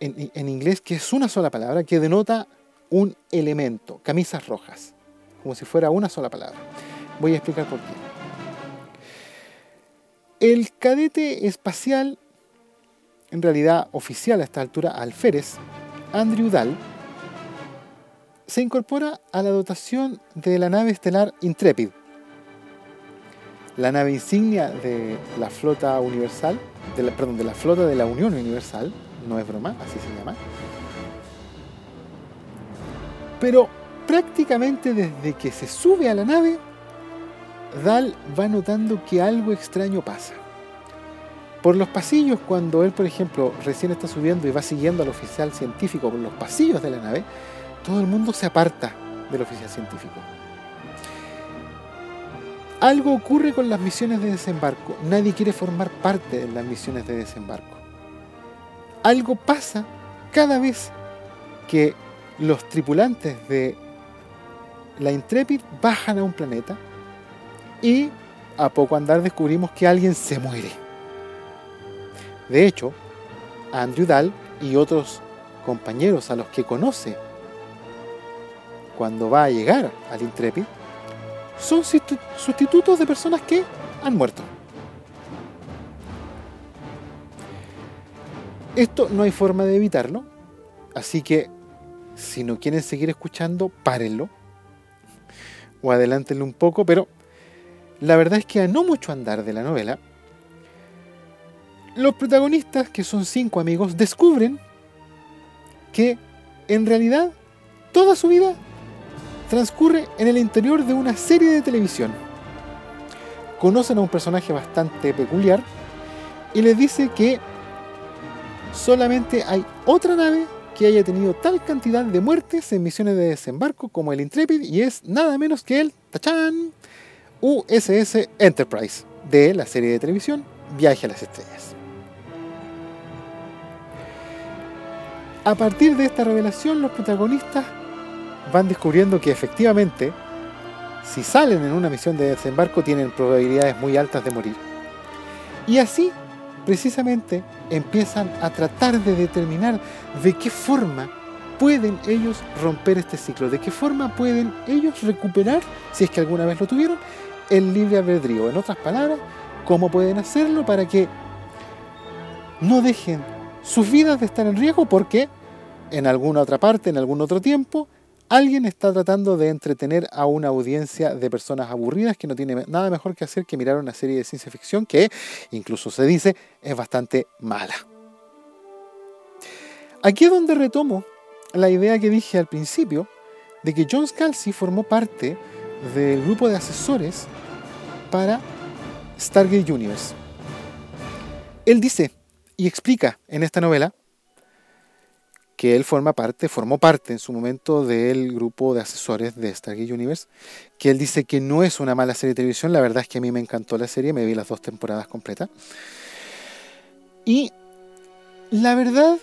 en, inglés que es una sola palabra, que denota un elemento, camisas rojas, como si fuera una sola palabra. Voy a explicar por qué. El cadete espacial, en realidad oficial a esta altura, alférez, Andrew Dahl, se incorpora a la dotación de la nave estelar Intrepid, la nave insignia de la flota universal, de la, flota de la Unión Universal, no es broma, así se llama. Pero prácticamente desde que se sube a la nave, Dal va notando que algo extraño pasa. Por los pasillos, cuando él, por ejemplo, recién está subiendo y va siguiendo al oficial científico por los pasillos de la nave, todo el mundo se aparta del oficial científico. Algo ocurre con las misiones de desembarco. Nadie quiere formar parte de las misiones de desembarco. Algo pasa cada vez que los tripulantes de la Intrepid bajan a un planeta y a poco andar descubrimos que alguien se muere. De hecho, Andrew Dahl y otros compañeros a los que conoce cuando va a llegar al Intrepid son sustitutos de personas que han muerto. Esto no hay forma de evitarlo, así que si no quieren seguir escuchando, párenlo o adelántenlo un poco, pero la verdad es que a no mucho andar de la novela, los protagonistas, que son cinco amigos, descubren que en realidad toda su vida transcurre en el interior de una serie de televisión. Conocen a un personaje bastante peculiar y les dice que solamente hay otra nave que haya tenido tal cantidad de muertes en misiones de desembarco como el Intrepid y es nada menos que el Tachan USS Enterprise de la serie de televisión Viaje a las Estrellas. A partir de esta revelación, los protagonistas van descubriendo que efectivamente, si salen en una misión de desembarco, tienen probabilidades muy altas de morir. Y así, precisamente, empiezan a tratar de determinar de qué forma pueden ellos romper este ciclo, de qué forma pueden ellos recuperar, si es que alguna vez lo tuvieron, el libre albedrío. En otras palabras, cómo pueden hacerlo para que no dejen sus vidas de estar en riesgo porque en alguna otra parte, en algún otro tiempo, Alguien está tratando de entretener a una audiencia de personas aburridas que no tiene nada mejor que hacer que mirar una serie de ciencia ficción que, incluso se dice, es bastante mala. Aquí es donde retomo la idea que dije al principio de que John Scalzi formó parte del grupo de asesores para Stargate Universe. Él dice y explica en esta novela que él forma parte, formó parte en su momento del grupo de asesores de Stargate Universe, que él dice que no es una mala serie de televisión, la verdad es que a mí me encantó la serie, me vi las dos temporadas completas. Y la verdad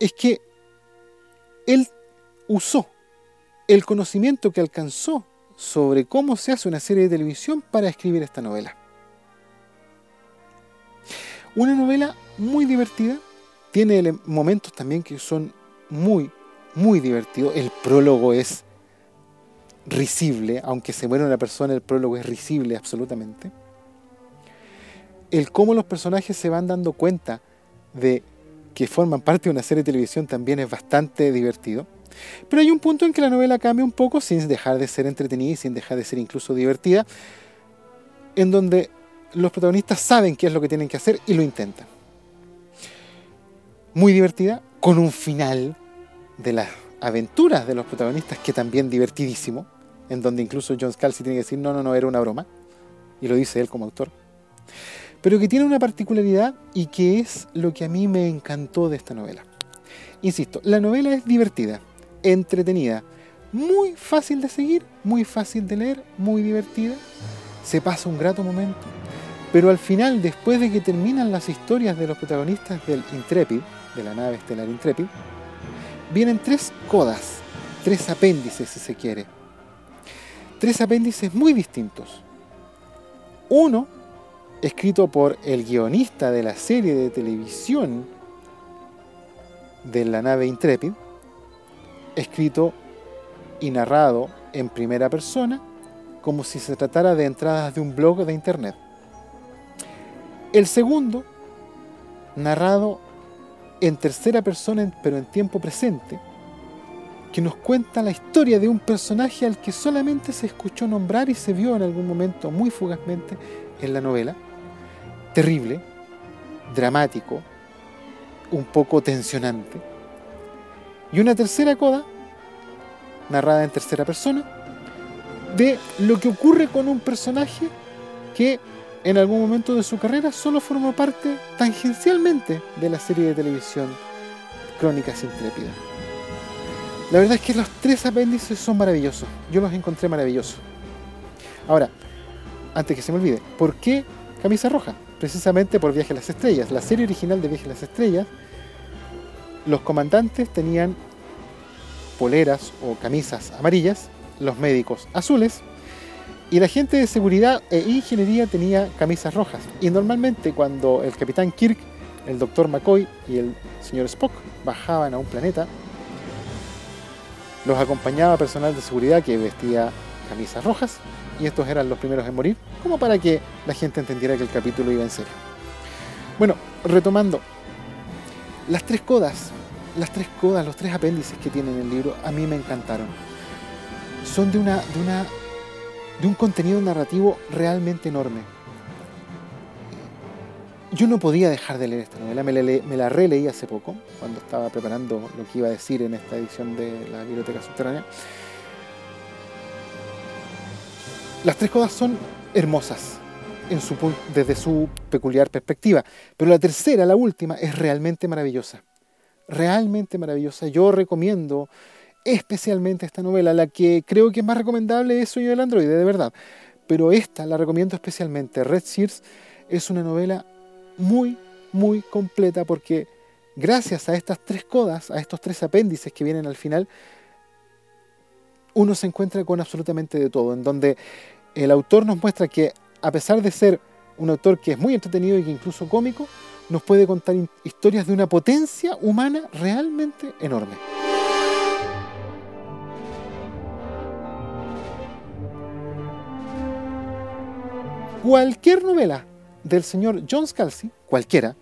es que él usó el conocimiento que alcanzó sobre cómo se hace una serie de televisión para escribir esta novela. Una novela muy divertida, tiene momentos también que son muy, muy divertidos. El prólogo es risible, aunque se muera una persona, el prólogo es risible absolutamente. El cómo los personajes se van dando cuenta de que forman parte de una serie de televisión también es bastante divertido. Pero hay un punto en que la novela cambia un poco sin dejar de ser entretenida y sin dejar de ser incluso divertida, en donde los protagonistas saben qué es lo que tienen que hacer y lo intentan muy divertida, con un final de las aventuras de los protagonistas que también divertidísimo, en donde incluso John Scalzi tiene que decir, no, no, no, era una broma, y lo dice él como autor, pero que tiene una particularidad y que es lo que a mí me encantó de esta novela. Insisto, la novela es divertida, entretenida, muy fácil de seguir, muy fácil de leer, muy divertida, se pasa un grato momento, pero al final, después de que terminan las historias de los protagonistas del Intrepid, de la nave estelar Intrepid, vienen tres codas, tres apéndices si se quiere. Tres apéndices muy distintos. Uno, escrito por el guionista de la serie de televisión de la nave Intrepid, escrito y narrado en primera persona, como si se tratara de entradas de un blog de internet. El segundo, narrado en tercera persona, pero en tiempo presente, que nos cuenta la historia de un personaje al que solamente se escuchó nombrar y se vio en algún momento muy fugazmente en la novela. Terrible, dramático, un poco tensionante. Y una tercera coda, narrada en tercera persona, de lo que ocurre con un personaje que en algún momento de su carrera solo formó parte tangencialmente de la serie de televisión Crónicas Intrépidas. La verdad es que los tres apéndices son maravillosos. Yo los encontré maravillosos. Ahora, antes que se me olvide, ¿por qué camisa roja? Precisamente por Viaje a las Estrellas. La serie original de Viaje a las Estrellas, los comandantes tenían poleras o camisas amarillas, los médicos azules y la gente de seguridad e ingeniería tenía camisas rojas. Y normalmente cuando el capitán Kirk, el doctor McCoy y el señor Spock bajaban a un planeta, los acompañaba personal de seguridad que vestía camisas rojas y estos eran los primeros en morir, como para que la gente entendiera que el capítulo iba en serio. Bueno, retomando, las tres codas, las tres codas, los tres apéndices que tienen el libro, a mí me encantaron. Son de una, de una de un contenido narrativo realmente enorme. Yo no podía dejar de leer esta novela, me la, releí hace poco, cuando estaba preparando lo que iba a decir en esta edición de la Biblioteca Subterránea. Las tres cosas son hermosas desde su peculiar perspectiva, pero la tercera, la última, es realmente maravillosa. Realmente maravillosa. Yo recomiendo especialmente esta novela. La que creo que es más recomendable es Sueño del Androide, de verdad. Pero esta la recomiendo especialmente. Red Sears es una novela muy, muy completa porque gracias a estas tres codas, a estos tres apéndices que vienen al final, uno se encuentra con absolutamente de todo, en donde el autor nos muestra que a pesar de ser un autor que es muy entretenido y que incluso cómico, nos puede contar historias de una potencia humana realmente enorme. Cualquier novela del señor John Scalzi, cualquiera,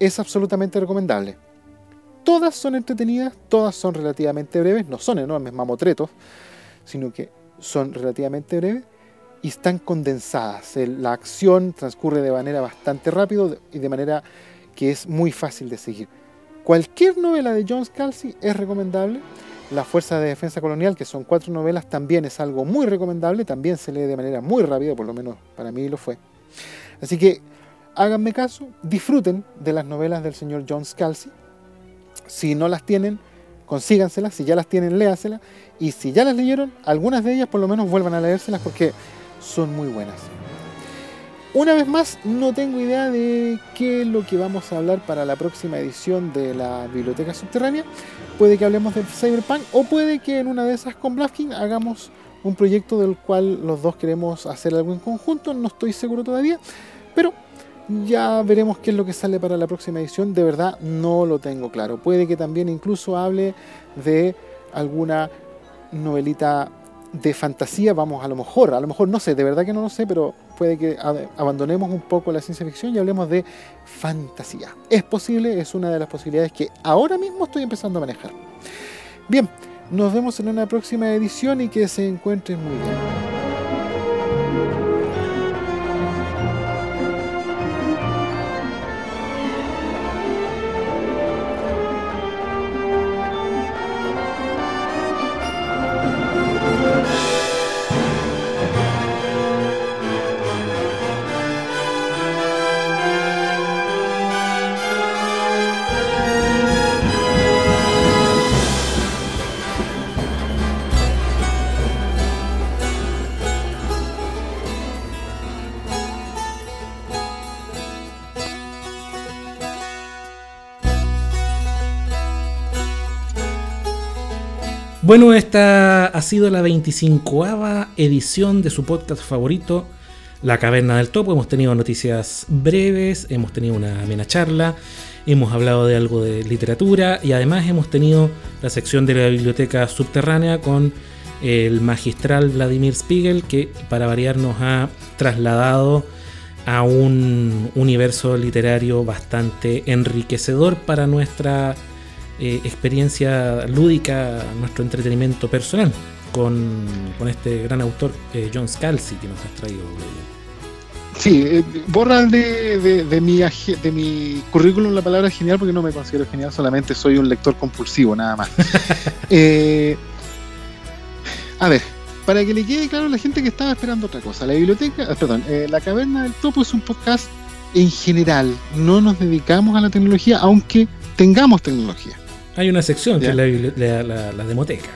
es absolutamente recomendable. Todas son entretenidas, todas son relativamente breves, no son enormes mamotretos, sino que son relativamente breves y están condensadas. La acción transcurre de manera bastante rápida y de manera que es muy fácil de seguir. Cualquier novela de John Scalzi es recomendable la Fuerza de Defensa Colonial, que son cuatro novelas, también es algo muy recomendable, también se lee de manera muy rápida, por lo menos para mí lo fue. Así que háganme caso, disfruten de las novelas del señor John Scalzi. Si no las tienen, consíganselas, si ya las tienen, léaselas. Y si ya las leyeron, algunas de ellas por lo menos vuelvan a leérselas porque son muy buenas. Una vez más, no tengo idea de qué es lo que vamos a hablar para la próxima edición de la Biblioteca Subterránea. Puede que hablemos de Cyberpunk o puede que en una de esas con Blasking hagamos un proyecto del cual los dos queremos hacer algo en conjunto. No estoy seguro todavía, pero ya veremos qué es lo que sale para la próxima edición. De verdad, no lo tengo claro. Puede que también incluso hable de alguna novelita de fantasía, vamos, a lo mejor, a lo mejor no sé, de verdad que no lo sé, pero puede que abandonemos un poco la ciencia ficción y hablemos de fantasía. Es posible, es una de las posibilidades que ahora mismo estoy empezando a manejar. Bien, nos vemos en una próxima edición y que se encuentren muy bien. Bueno, esta ha sido la 25 edición de su podcast favorito, La Caverna del Topo. Hemos tenido noticias breves, hemos tenido una amena charla, hemos hablado de algo de literatura y además hemos tenido la sección de la biblioteca subterránea con el magistral Vladimir Spiegel, que para variar nos ha trasladado a un universo literario bastante enriquecedor para nuestra eh, experiencia lúdica, nuestro entretenimiento personal con, este gran autor eh, John Scalzi que nos has traído. Sí, eh, borra de, de, mi, de mi currículum la palabra genial porque no me considero genial, solamente soy un lector compulsivo, nada más. [laughs] a ver, para que le quede claro a la gente que estaba esperando otra cosa, la biblioteca, perdón, La Caverna del Topo es un podcast en general, no nos dedicamos a la tecnología, aunque tengamos tecnología. Hay una sección que es la, demoteca.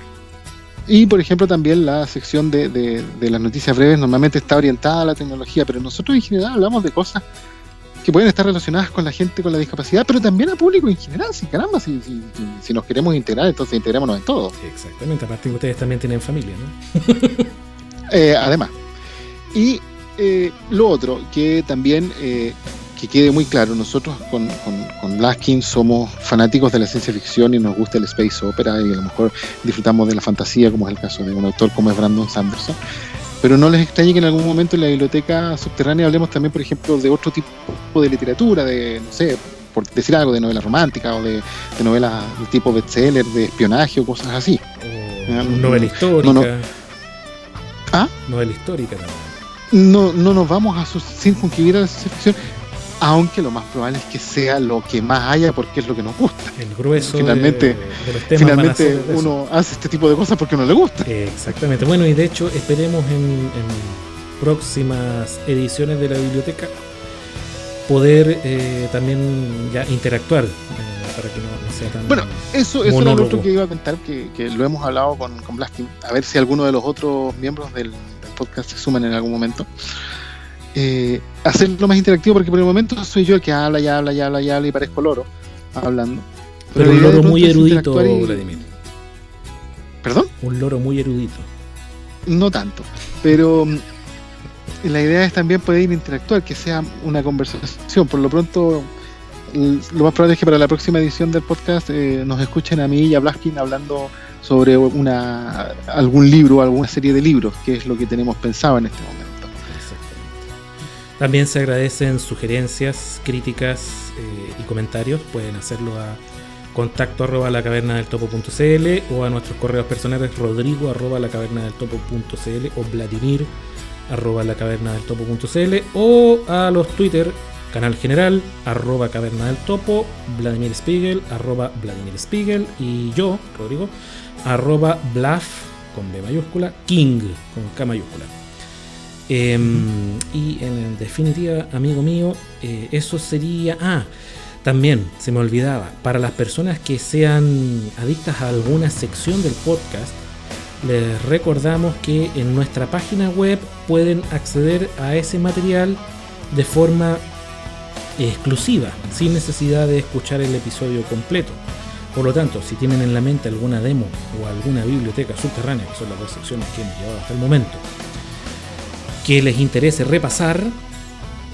Y por ejemplo también la sección de, las noticias breves normalmente está orientada a la tecnología, pero nosotros en general hablamos de cosas que pueden estar relacionadas con la gente con la discapacidad, pero también al público en general. Si caramba, si, si, nos queremos integrar, entonces integrémonos en todo. Exactamente, aparte que ustedes también tienen familia, ¿no? [laughs] Eh, además. Y eh, lo otro, que también eh, que quede muy claro, nosotros con, con, Laskin somos fanáticos de la ciencia ficción y nos gusta el space opera y a lo mejor disfrutamos de la fantasía, como es el caso de un autor como es Brandon Sanderson. Pero no les extrañe que en algún momento en la biblioteca subterránea hablemos también, por ejemplo, de otro tipo de literatura, de, no sé, por decir algo, de novela romántica o de, de novelas de tipo bestseller, de espionaje o cosas así. novela histórica. No, ¿Ah? Novela histórica No, no nos vamos a circunscribir a la ciencia ficción aunque lo más probable es que sea lo que más haya porque es lo que nos gusta. El grueso finalmente, finalmente uno hace este tipo de cosas porque no le gusta. Exactamente. Bueno, y de hecho esperemos en, próximas ediciones de la biblioteca poder eh, también ya interactuar. Eh, para que no, sea tan bueno, eso, eso era lo otro que iba a comentar, que, lo hemos hablado con, con Blasting, a ver si alguno de los otros miembros del, del podcast se suman en algún momento eh, hacerlo más interactivo, porque por el momento soy yo el que habla y habla y habla y habla y parezco loro hablando. Pero, un loro muy erudito, Vladimir. ¿Perdón? Un loro muy erudito. No tanto, pero mm, la idea es también poder interactuar, que sea una conversación. Por lo pronto, lo más probable es que para la próxima edición del podcast eh, nos escuchen a mí y a Blaskin hablando sobre una algún libro o alguna serie de libros, que es lo que tenemos pensado en este momento. También se agradecen sugerencias, críticas eh, y comentarios. Pueden hacerlo a contacto arroba la caverna del topo.cl o a nuestros correos personales rodrigo arroba la caverna del topo.cl o vladimir arroba la caverna del topo.cl o a los Twitter canal general arroba caverna del topo Vladimir Spiegel arroba Vladimir Spiegel y yo Rodrigo arroba Bluff con B mayúscula King con K mayúscula Em, y en definitiva, amigo mío, eh, eso sería... Ah, también se me olvidaba, para las personas que sean adictas a alguna sección del podcast, les recordamos que en nuestra página web pueden acceder a ese material de forma exclusiva, sin necesidad de escuchar el episodio completo. Por lo tanto, si tienen en la mente alguna demo o alguna biblioteca subterránea, que son las dos secciones que hemos llevado hasta el momento, que les interese repasar,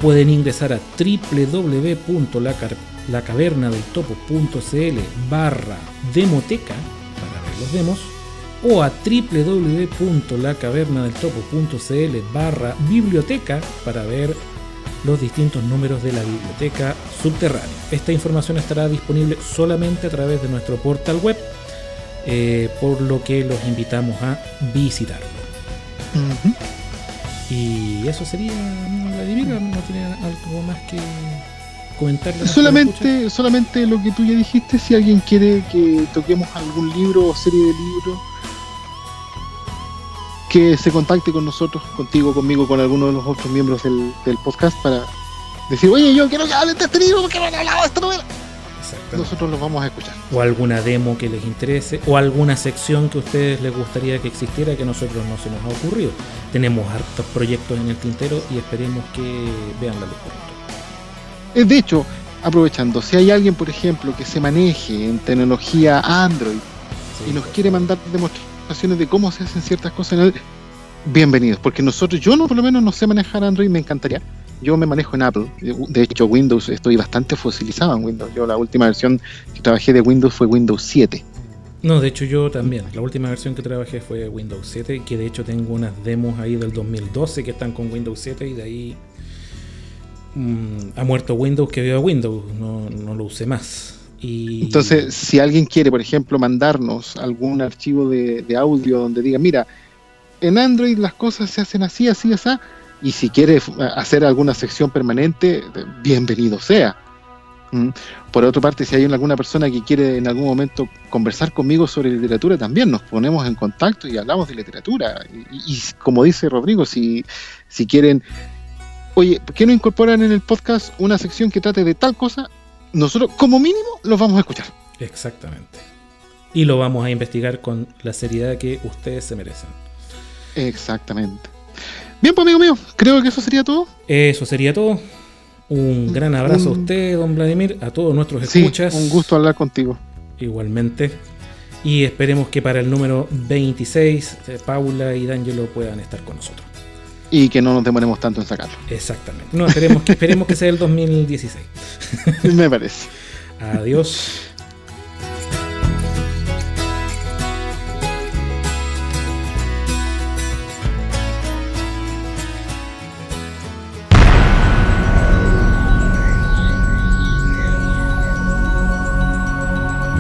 pueden ingresar a www.lacavernadeltopo.cl barra demoteca para ver los demos o a www.lacavernadeltopo.cl barra biblioteca para ver los distintos números de la biblioteca subterránea. Esta información estará disponible solamente a través de nuestro portal web, eh, por lo que los invitamos a visitarlo. Y eso sería, Vladimir, no tiene algo más que comentar. Solamente, solamente lo que tú ya dijiste, si alguien quiere que toquemos algún libro o serie de libros, que se contacte con nosotros, contigo, conmigo, con alguno de los otros miembros del, del podcast para decir, oye, yo quiero que hablen de este libro porque me han hablado de esta novela nosotros los vamos a escuchar. O alguna demo que les interese, o alguna sección que a ustedes les gustaría que existiera que a nosotros no se nos ha ocurrido. Tenemos hartos proyectos en el tintero y esperemos que vean la luz eh, De hecho, aprovechando, si hay alguien, por ejemplo, que se maneje en tecnología Android y nos quiere mandar demostraciones de cómo se hacen ciertas cosas en el bienvenidos, porque nosotros, yo no por lo menos no sé manejar Android, me encantaría. Yo me manejo en Apple, de hecho Windows, estoy bastante fosilizado en Windows. Yo la última versión que trabajé de Windows fue Windows 7. No, de hecho yo también. La última versión que trabajé fue Windows 7, que de hecho tengo unas demos ahí del 2012 que están con Windows 7 y de ahí mm, ha muerto Windows que veo a Windows, no, no lo usé más. Y... Entonces, si alguien quiere, por ejemplo, mandarnos algún archivo de, de audio donde diga, mira, en Android las cosas se hacen así, así, así, y si quiere hacer alguna sección permanente, bienvenido sea. ¿Mm? Por otra parte, si hay alguna persona que quiere en algún momento conversar conmigo sobre literatura, también nos ponemos en contacto y hablamos de literatura. Y, como dice Rodrigo, si, si quieren, oye, ¿por qué no incorporan en el podcast una sección que trate de tal cosa? Nosotros, como mínimo, los vamos a escuchar. Exactamente. Y lo vamos a investigar con la seriedad que ustedes se merecen. Exactamente. Bien, pues amigo mío, creo que eso sería todo. Eso sería todo. Un gran abrazo a usted, don Vladimir, a todos nuestros escuchas. un gusto hablar contigo. Igualmente. Y esperemos que para el número 26 eh, Paula y D'Angelo puedan estar con nosotros. Y que no nos demoremos tanto en sacarlo. Exactamente. No, esperemos que, esperemos que sea el 2016. [laughs] Me parece. Adiós.